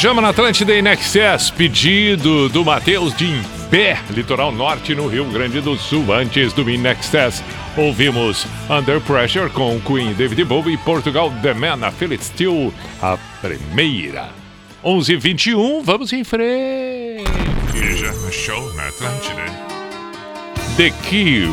Pijama na Atlântida em Nexus, pedido do Matheus de Impé, litoral norte no Rio Grande do Sul. Antes do In ouvimos Under Pressure com Queen David Bowie e Portugal The Man, a Philip Steele, a primeira. 11 h 21 vamos em frente. Pijama Show na Atlântida. The Kill.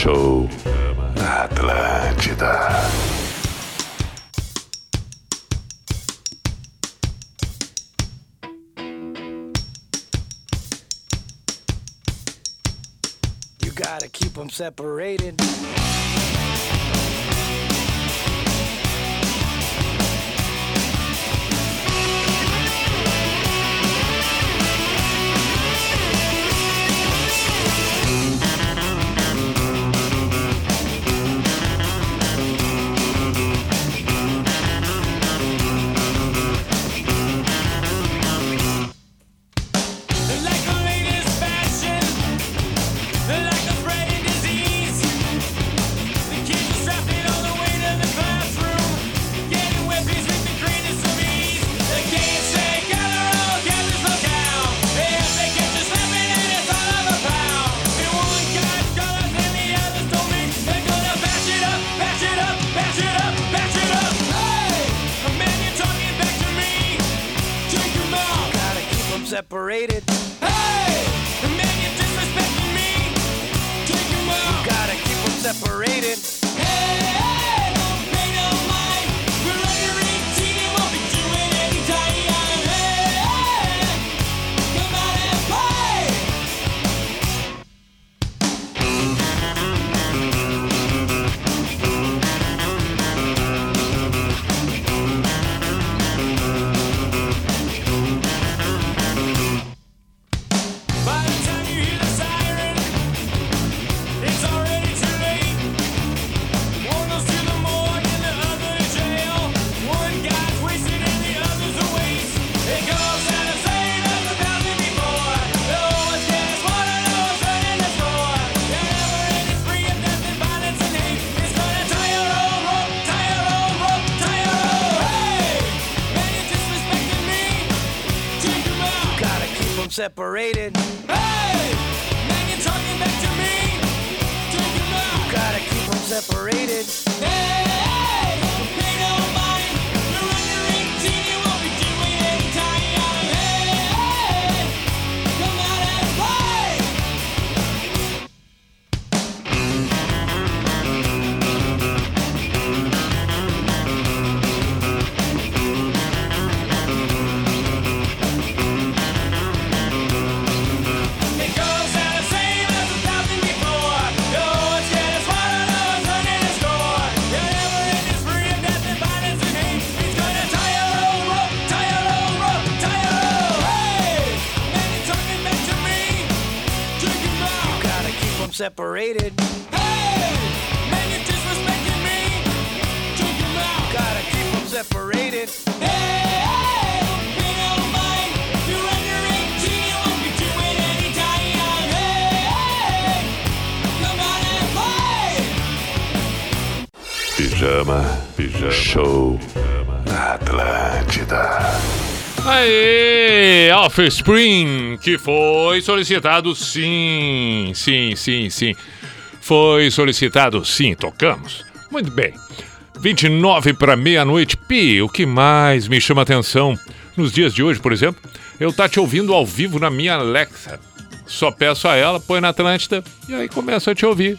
Show na Atlântida. You gotta keep them separated. Pijama, pijama, show na Atlântida. Aê, Offspring, que foi solicitado sim, sim, sim, sim. Foi solicitado sim, tocamos. Muito bem. 29 para meia-noite. Pi, o que mais me chama atenção nos dias de hoje, por exemplo, eu tá te ouvindo ao vivo na minha Alexa. Só peço a ela, põe na Atlântida e aí começo a te ouvir.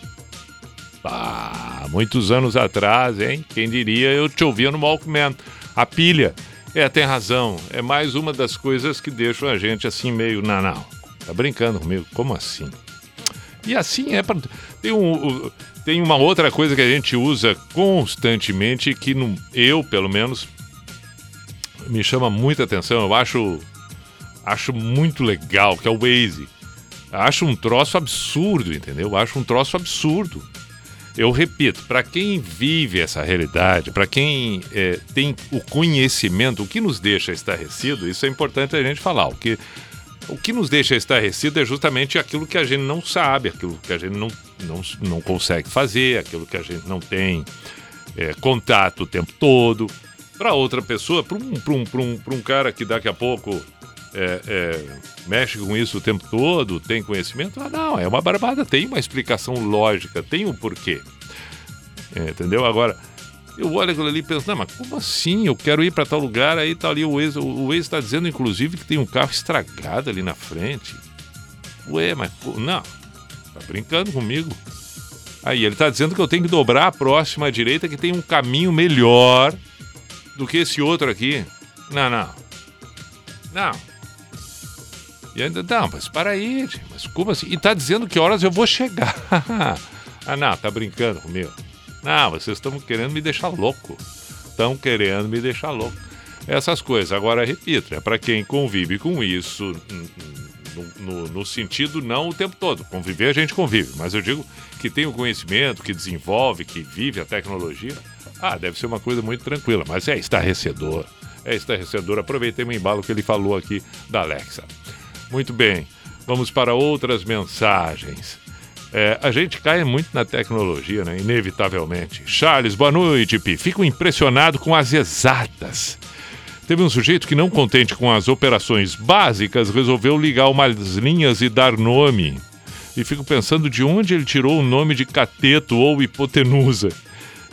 Ah, muitos anos atrás, hein? Quem diria eu te ouvia no Walkman. A pilha. É, tem razão. É mais uma das coisas que deixam a gente assim meio. Não, não. Tá brincando comigo? Como assim? E assim é para. Tem, um, tem uma outra coisa que a gente usa constantemente que não, eu, pelo menos, me chama muita atenção. Eu acho, acho muito legal, que é o Waze. Acho um troço absurdo, entendeu? Acho um troço absurdo. Eu repito, para quem vive essa realidade, para quem é, tem o conhecimento, o que nos deixa estarrecido, isso é importante a gente falar. O que, o que nos deixa estarrecido é justamente aquilo que a gente não sabe, aquilo que a gente não, não, não consegue fazer, aquilo que a gente não tem é, contato o tempo todo. Para outra pessoa, para um, um, um, um cara que daqui a pouco é, é, mexe com isso o tempo todo, tem conhecimento, ah, não, é uma barbada, tem uma explicação lógica, tem um porquê. É, entendeu? Agora, eu olho aquilo ali e penso, não, mas como assim? Eu quero ir para tal lugar, aí tá ali o Waze, o Waze está dizendo, inclusive, que tem um carro estragado ali na frente. Ué, mas não, tá brincando comigo. Aí ele tá dizendo que eu tenho que dobrar a próxima à direita, que tem um caminho melhor do que esse outro aqui. Não, não. Não. E ainda, não, mas para aí, gente, mas como assim? E tá dizendo que horas eu vou chegar. ah, não, tá brincando comigo. Não, vocês estão querendo me deixar louco. Estão querendo me deixar louco. Essas coisas. Agora, repito, é para quem convive com isso no, no- no sentido não o tempo todo. Conviver a gente convive, mas eu digo que tem o conhecimento, que desenvolve, que vive a tecnologia. Ah, deve ser uma coisa muito tranquila, mas é estarrecedor. É estarrecedor. Aproveitei o embalo que ele falou aqui da Alexa. Muito bem, vamos para outras mensagens. É, a gente cai muito na tecnologia, né? Inevitavelmente. Charles, boa noite, Pi. Fico impressionado com as exatas. Teve um sujeito que, não contente com as operações básicas, resolveu ligar umas linhas e dar nome. E fico pensando de onde ele tirou o nome de cateto ou hipotenusa.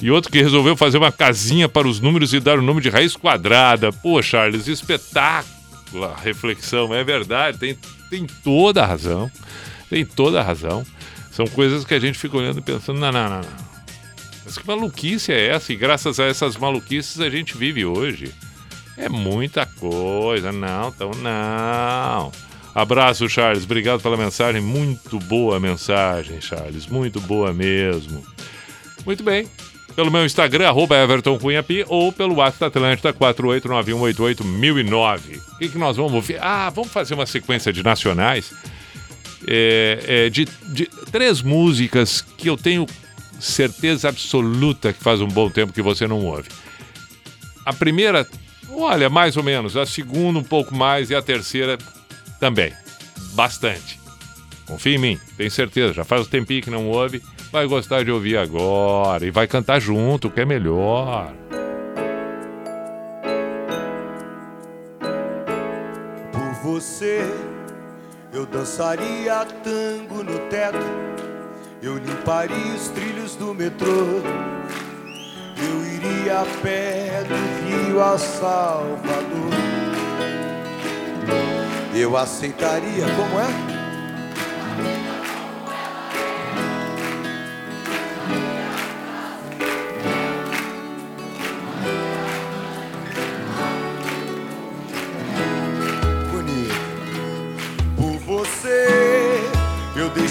E outro que resolveu fazer uma casinha para os números e dar o nome de raiz quadrada. Pô, Charles, espetáculo reflexão. É verdade, tem, tem toda a razão. Tem toda a razão. São coisas que a gente fica olhando e pensando, não, não, não, não. Mas que maluquice é essa? E graças a essas maluquices a gente vive hoje. É muita coisa. Não, então não. Abraço, Charles. Obrigado pela mensagem. Muito boa mensagem, Charles. Muito boa mesmo. Muito bem. Pelo meu Instagram, arroba Everton Cunha ou pelo WhatsApp da Atlântida 489188009. O que, que nós vamos ouvir? Ah, vamos fazer uma sequência de nacionais. É, é, de, de três músicas que eu tenho certeza absoluta que faz um bom tempo que você não ouve. A primeira, olha, mais ou menos. A segunda, um pouco mais. E a terceira, também. Bastante. Confia em mim, tenho certeza. Já faz um tempinho que não ouve. Vai gostar de ouvir agora. E vai cantar junto, que é melhor. Por você Eu dançaria tango no teto, eu limparia os trilhos do metrô. Eu iria a pé do Rio a Salvador. Eu aceitaria, como é?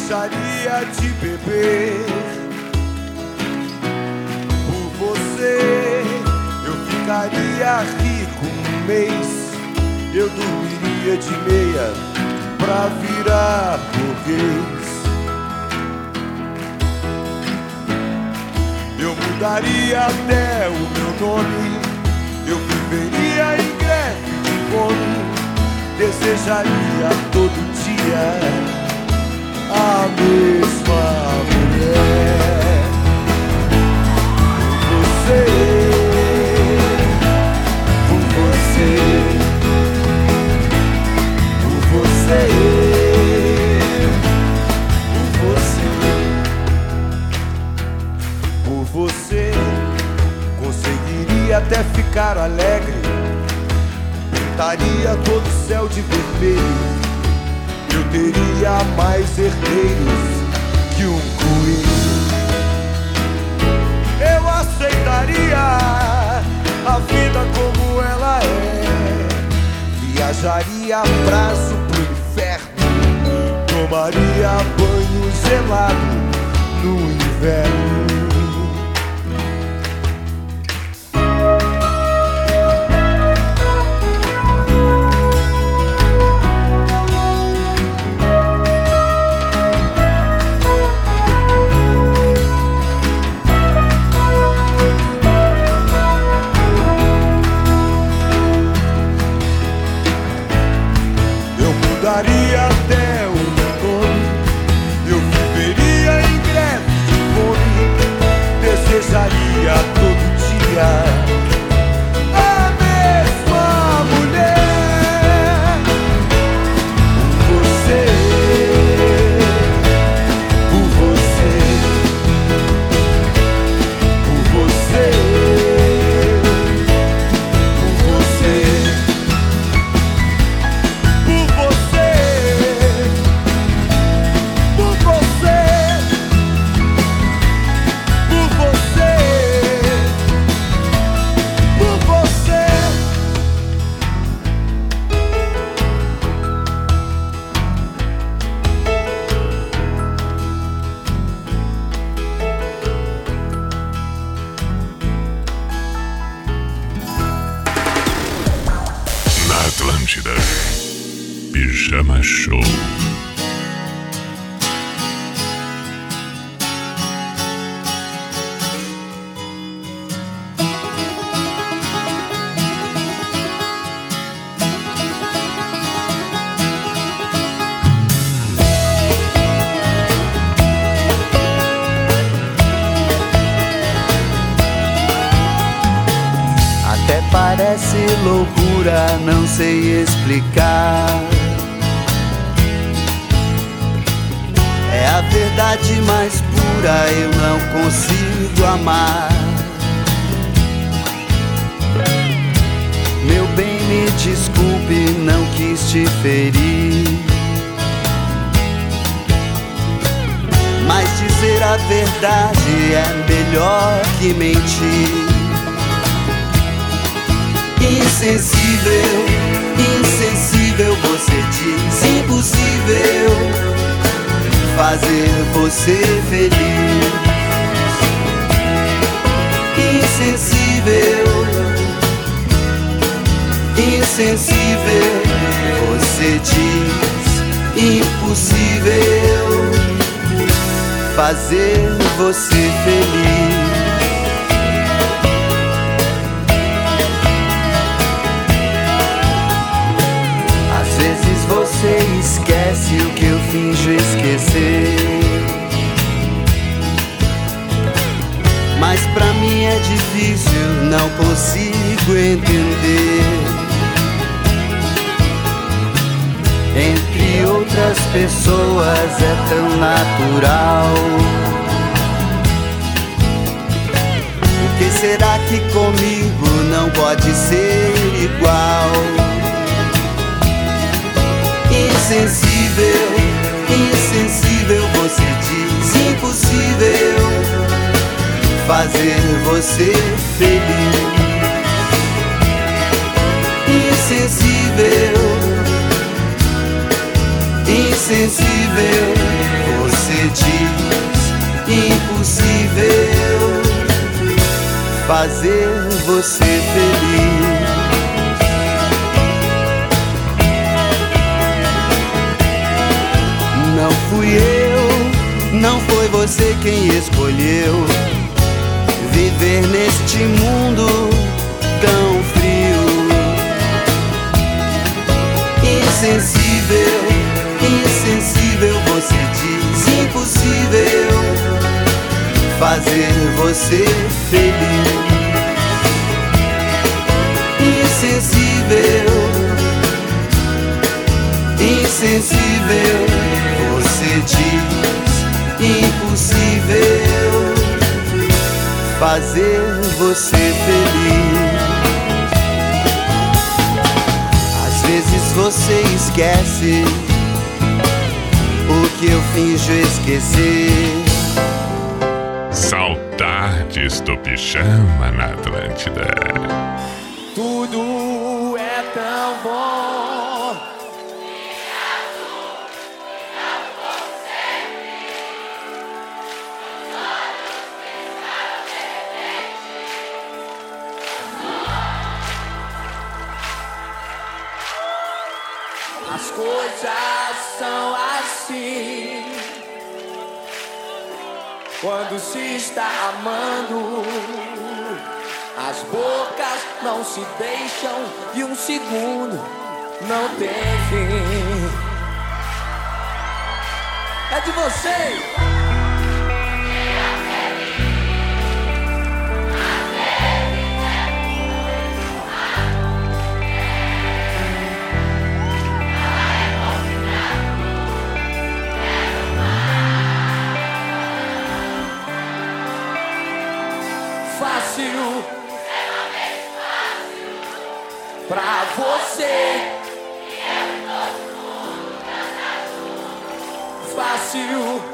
Deixaria de beber. Por você, eu ficaria rico um mês. Eu dormiria de meia pra virar burguês. Eu mudaria até o meu nome. Eu viveria em greve de fome. Desejaria todo dia a mesma mulher. Você, por você, por você, por você, por você, conseguiria até ficar alegre. Pintaria todo o céu de vermelho. Eu teria mais herdeiros que um coelho. Eu aceitaria a vida como ela é. Viajaria a prazo pro inferno. Tomaria banho gelado no inverno. Pijama Show. Até parece loucura, não sei explicar. Verdade mais pura, eu não consigo amar. Meu bem, me desculpe, não quis te ferir. Mas dizer a verdade é melhor que mentir. Insensível, insensível, você diz impossível fazer você feliz. Insensível, insensível, você diz impossível fazer você feliz. Você esquece o que eu finjo esquecer. Mas pra mim é difícil, não consigo entender. Entre outras pessoas é tão natural. O que será que comigo não pode ser igual? Insensível, insensível, você diz impossível fazer você feliz. Insensível, insensível, você diz impossível fazer você feliz. Fui eu, não foi você quem escolheu viver neste mundo tão frio. Insensível, insensível, você diz impossível fazer você feliz. Insensível, insensível, você diz impossível fazer você feliz. Às vezes você esquece o que eu finjo esquecer. Saudades do pijama na Atlântida. Tudo é tão bom. Quando se está amando, as bocas não se deixam e um segundo não tem fim. É de vocês. Você. Fácil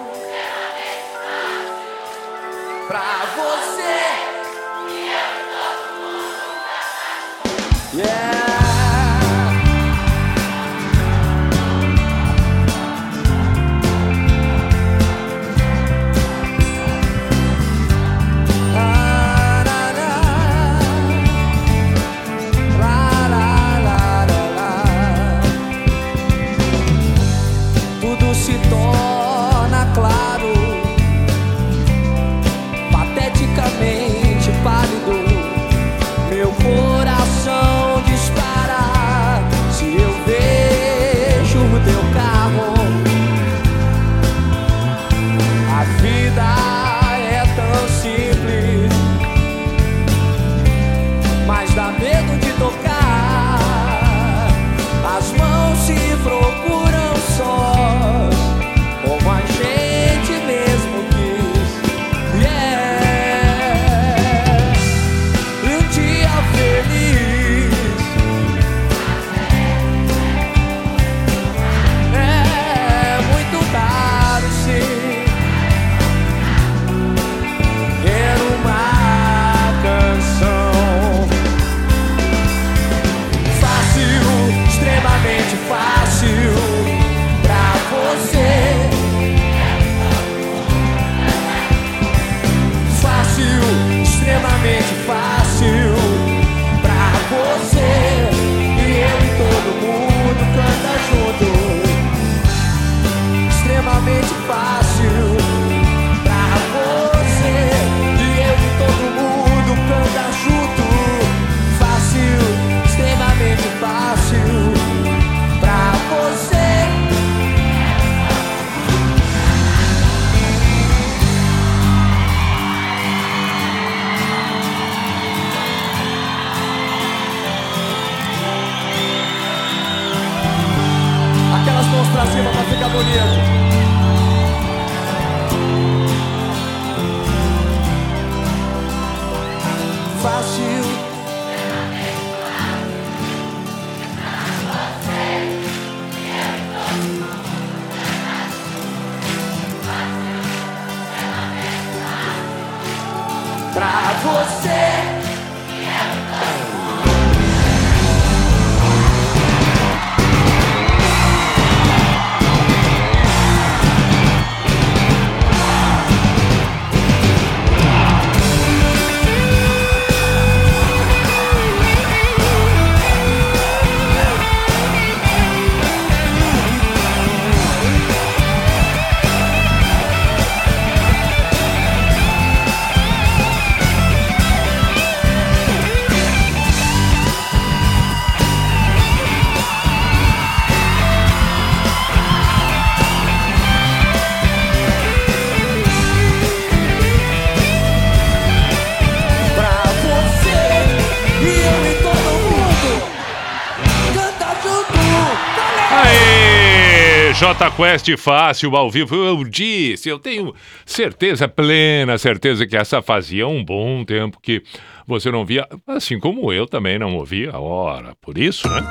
J Quest Fácil ao vivo, eu disse, eu tenho certeza, plena certeza que essa fazia um bom tempo que você não via, assim como eu também não ouvia. Ora, por isso, né?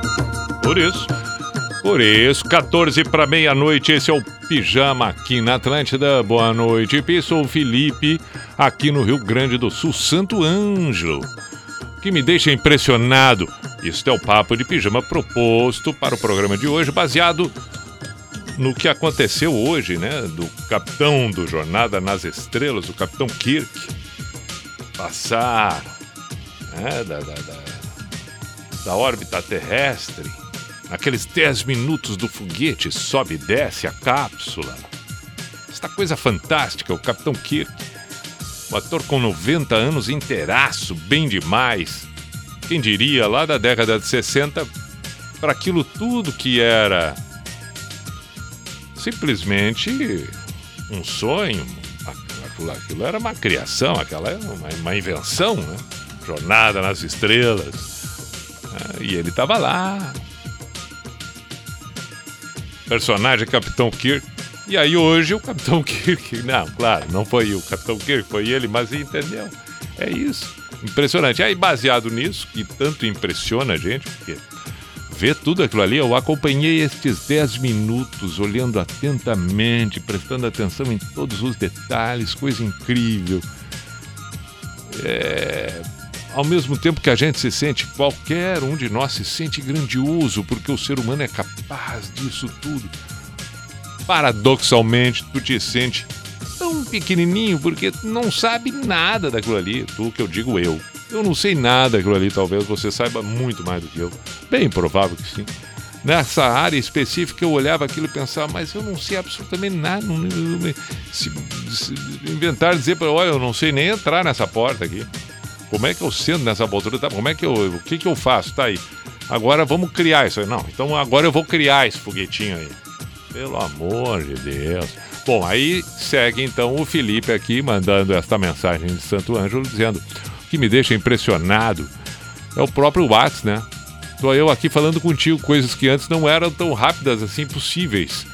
Por isso. Por isso, 14 para meia-noite, esse é o Pijama aqui na Atlântida. Boa noite, Pi, sou o Felipe, aqui no Rio Grande do Sul, Santo Ângelo que me deixa impressionado. Isso é o papo de pijama proposto para o programa de hoje, baseado no que aconteceu hoje, né? Do capitão do Jornada nas Estrelas, o capitão Kirk, passar né, da, da, da, da órbita terrestre, naqueles 10 minutos do foguete, sobe e desce a cápsula. Esta coisa fantástica, o capitão Kirk. O ator com 90 anos inteiraço, bem demais. Quem diria, lá da década de 60, para aquilo tudo que era simplesmente um sonho. Aquilo, era uma criação, aquela era uma, uma invenção, né? Jornada nas estrelas. Ah, e ele estava lá. Personagem Capitão Kirk. E aí hoje o Capitão Kirk, não, claro, não foi o Capitão Kirk, foi ele, mas entendeu? É isso. Impressionante. Aí baseado nisso, que tanto impressiona a gente, porque ver tudo aquilo ali, eu acompanhei estes 10 minutos, olhando atentamente, prestando atenção em todos os detalhes, coisa incrível. É, ao mesmo tempo que a gente se sente, qualquer um de nós se sente grandioso, porque o ser humano é capaz disso tudo paradoxalmente, tu te sente tão pequenininho porque não sabe nada daquilo ali. Tu que eu digo eu. Eu não sei nada daquilo ali, talvez você saiba muito mais do que eu. Bem provável que sim. Nessa área específica eu olhava aquilo e pensava, mas eu não sei absolutamente nada. Não, não- se, se inventar dizer para olha, eu não sei nem entrar nessa porta aqui. Como é que eu sento nessa poltrona? Tá, como é que eu. O que, que eu faço? Tá aí. Agora vamos criar isso aí. Não, então agora eu vou criar esse foguetinho aí. Pelo amor de Deus. Bom, aí segue então o Felipe aqui mandando esta mensagem de Santo Ângelo dizendo que me deixa impressionado é o próprio Whats, né? Tô eu aqui falando contigo coisas que antes não eram tão rápidas assim possíveis.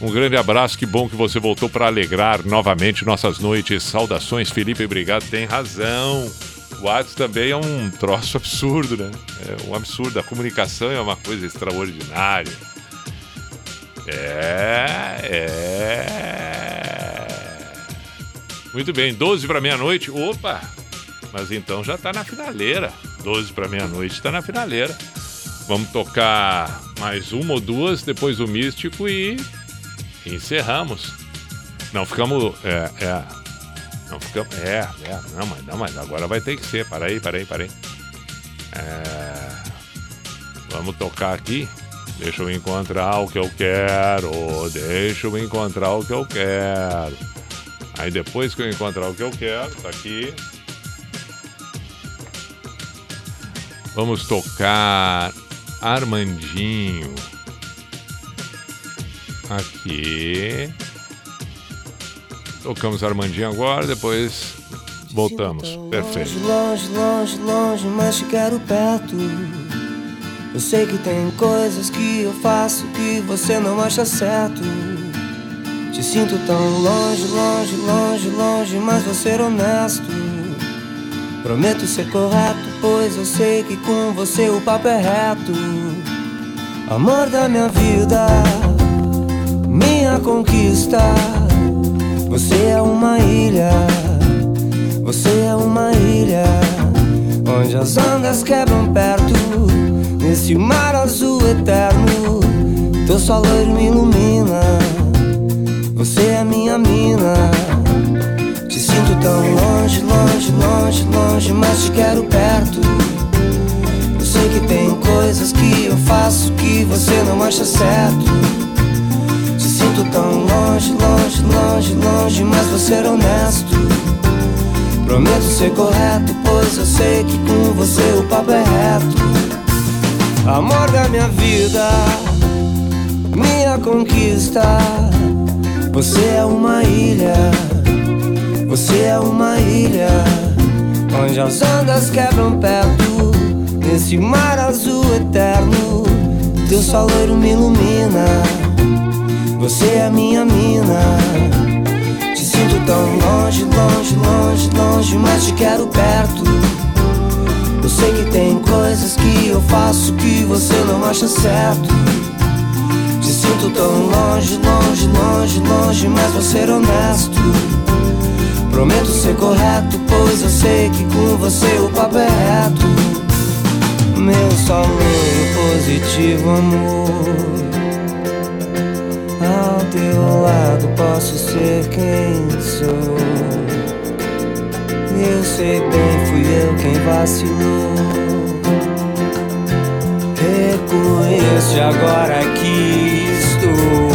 Um grande abraço, que bom que você voltou para alegrar novamente nossas noites. Saudações, Felipe, obrigado. Tem razão. O WhatsApp também é um troço absurdo, né? É um absurdo. A comunicação é uma coisa extraordinária. É, é. Muito bem, 12 para meia-noite. Opa! Mas então já tá na finaleira. 12 para meia-noite tá na finaleira. Vamos tocar mais uma ou duas depois do Místico e encerramos. Não ficamos. É, é. Não ficamos. É, é. Não, mas, não, mas agora vai ter que ser. Para aí, para aí, para aí. É, vamos tocar aqui. Deixa eu encontrar o que eu quero. Deixa eu encontrar o que eu quero. Aí depois que eu encontrar o que eu quero, tá aqui. Vamos tocar Armandinho. Aqui. Tocamos Armandinho agora, depois voltamos. Perfeito. Longe, longe, longe, mas te quero perto. Eu sei que tem coisas que eu faço que você não acha certo. Te sinto tão longe, longe, longe, longe, mas vou ser honesto. Prometo ser correto, pois eu sei que com você o papo é reto. Amor da minha vida, minha conquista. Você é uma ilha, você é uma Onde as ondas quebram perto Nesse mar azul eterno Teu sol me ilumina Você é minha mina Sinto tão longe, longe, longe, longe Mas te quero perto Eu sei que tem coisas que eu faço Que você não acha certo Te sinto tão longe, longe, longe, longe Mas vou ser honesto Prometo ser correto, pois eu sei que com você o papo é reto. Amor da minha vida, minha conquista. Você é uma ilha, você é uma ilha. Onde as ondas quebram perto, nesse mar azul eterno. Teu sol me ilumina, você é minha mina. Te sinto tão longe, longe, longe, longe, mas te quero perto. Eu sei que tem coisas que eu faço que você não acha certo. Te sinto tão longe, longe, longe, longe, mas vou ser honesto. Prometo ser correto, pois eu sei que com você o papo é reto. Meu só positivo amor. Ao teu lado posso ser quem sou. Eu sei bem, fui eu quem vacilou. Reconheço agora que estou.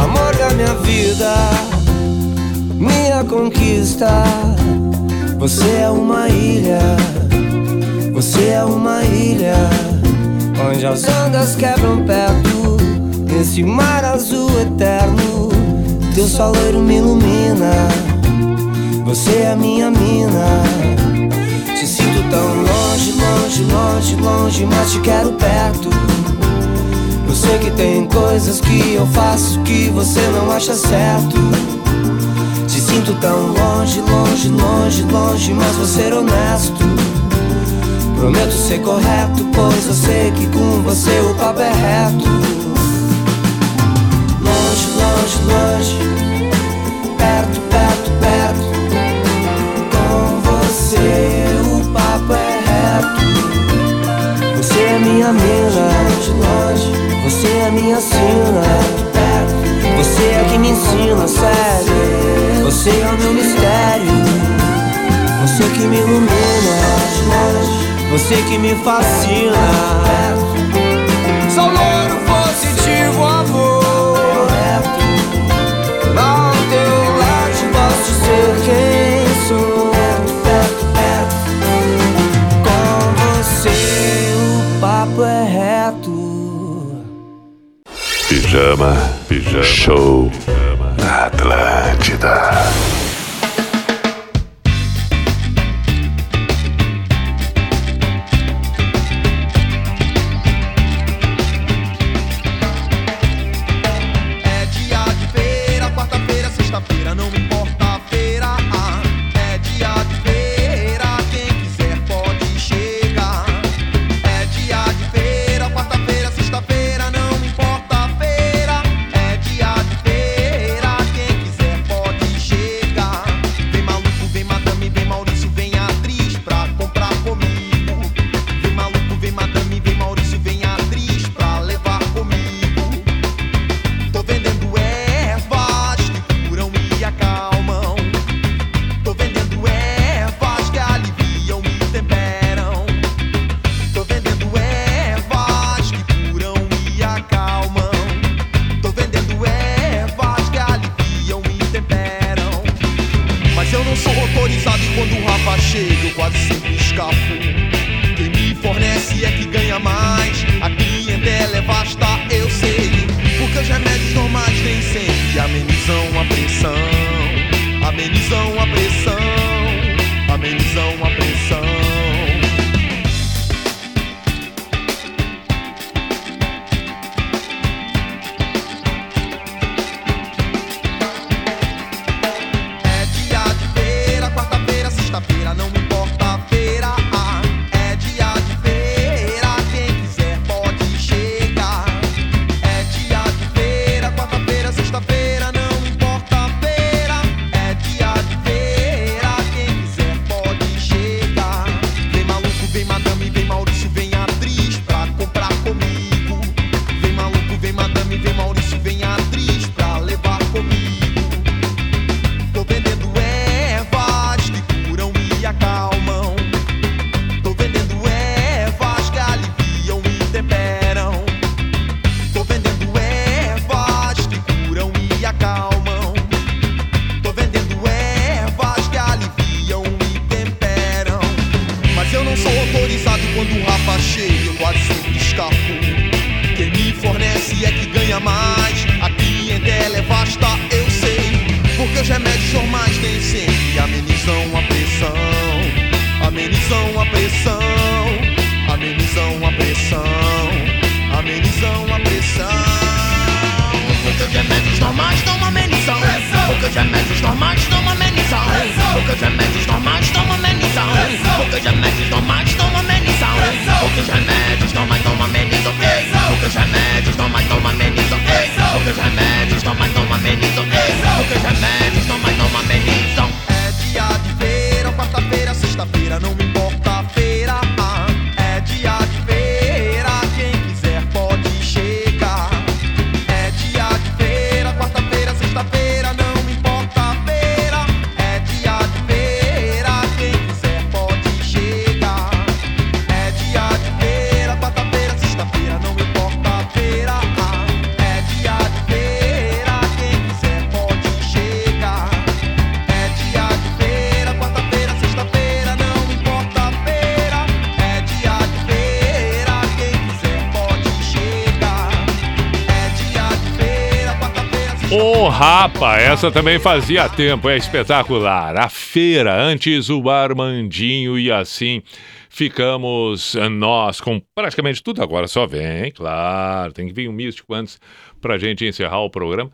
Amor da minha vida, conquista. Você é uma ilha, você é uma ilha. Onde as ondas quebram perto Nesse mar azul eterno Teu sol loiro me ilumina Você é minha mina Te sinto tão longe, longe, longe, longe Mas te quero perto Eu sei que tem coisas que eu faço Que você não acha certo sinto tão longe, longe, longe, longe Mas vou ser honesto Prometo ser correto, pois eu sei que com você o papo é reto. Longe, longe, longe, perto, perto, perto. Com você o papo é reto. Você é minha mina, longe, longe. Você é minha sina, perto. Você é que me ensina, sério. Você é o meu mistério. Você que me ilumina. Você que me fascina Sou louro positivo, amor Ao teu lado posso ser quem sou Com você o papo é reto Pijama, pijama, show na Atlântida. Pressão, amenizam a pressão, amenizam a pressão. Porque os remédios normais dão uma amenizão. Porque os remédios normais dão uma amenizão. Porque os remédios normais dão uma amenizão. Porque os remédios normais dão uma amenizão. Porque os remédios normais dão uma amenizão. Porque os remédios normais dão uma amenizão. Porque os remédios normais dão uma amenizão. Porque os remédios normais dão uma amenizão. É dia de feira, quarta-feira, sexta-feira, não me importa Rapa, essa também fazia tempo, é espetacular. A feira, antes o Armandinho e assim ficamos eh, nós com praticamente tudo agora. Só vem, claro, tem que vir um místico antes pra gente encerrar o programa.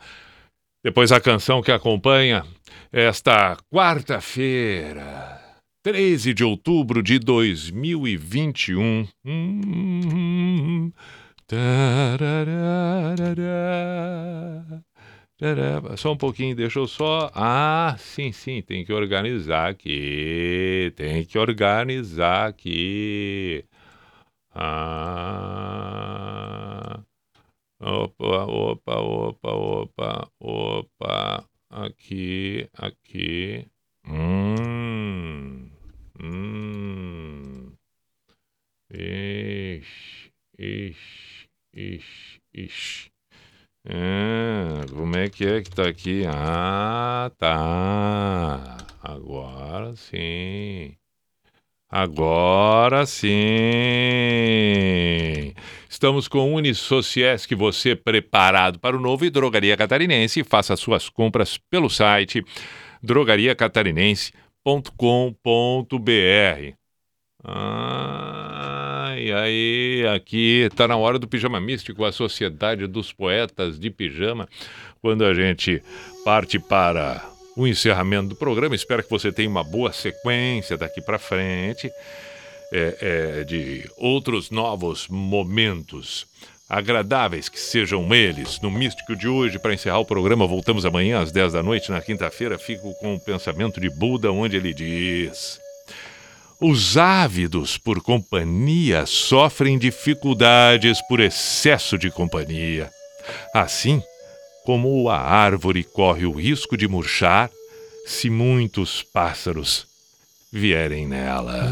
Depois a canção que acompanha esta quarta-feira, 13 de outubro de 2021. Hum, tarararara. Só um pouquinho, deixa eu só. Ah, sim, sim, tem que organizar aqui. Tem que organizar aqui. Ah. Opa, opa, opa, opa, opa. Aqui, aqui. Hum. Hum. Ixi, ixi, ixi, ixi. Ah, como é que é que tá aqui? Ah, tá. Agora sim. Agora sim. Estamos com o Unisociesc, você preparado para o novo e Drogaria Catarinense. Faça suas compras pelo site drogariacatarinense.com.br. Ai, aí, aqui tá na hora do Pijama Místico, a Sociedade dos Poetas de Pijama, quando a gente parte para o encerramento do programa. Espero que você tenha uma boa sequência daqui para frente, é, é, de outros novos momentos agradáveis que sejam eles no Místico de hoje. Para encerrar o programa, voltamos amanhã às 10 da noite. Na quinta-feira, fico com o pensamento de Buda, onde ele diz. Os ávidos por companhia sofrem dificuldades por excesso de companhia. Assim como a árvore corre o risco de murchar se muitos pássaros vierem nela.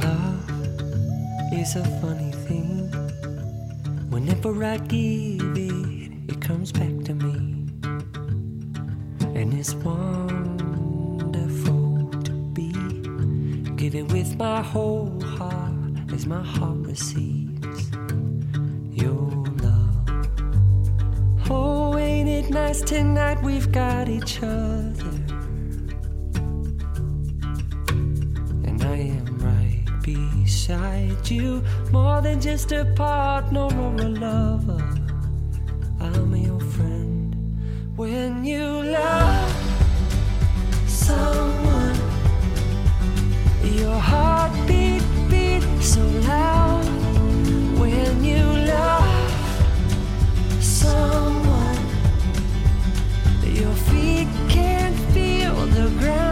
And it's with my whole heart as my heart receives your love. Oh, ain't it nice tonight? We've got each other. And I am right beside you, more than just a partner or a lover. I'm your friend. When you love someone, someone, your feet can't feel the ground.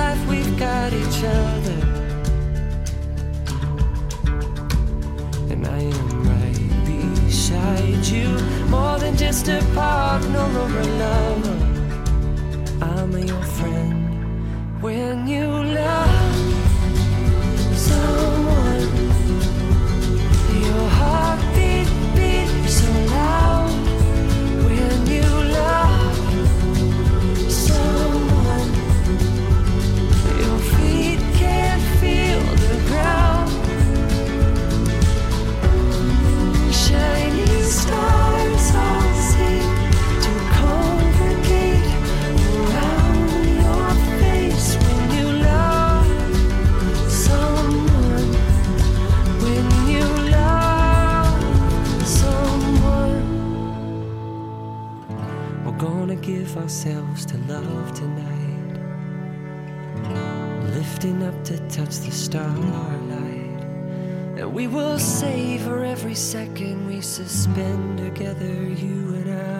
Life we've got each other? And I am right beside you more than Mr. Park, no longer lover. Ourselves to love tonight, lifting up to touch the starlight. And we will savor every second we suspend together. You and I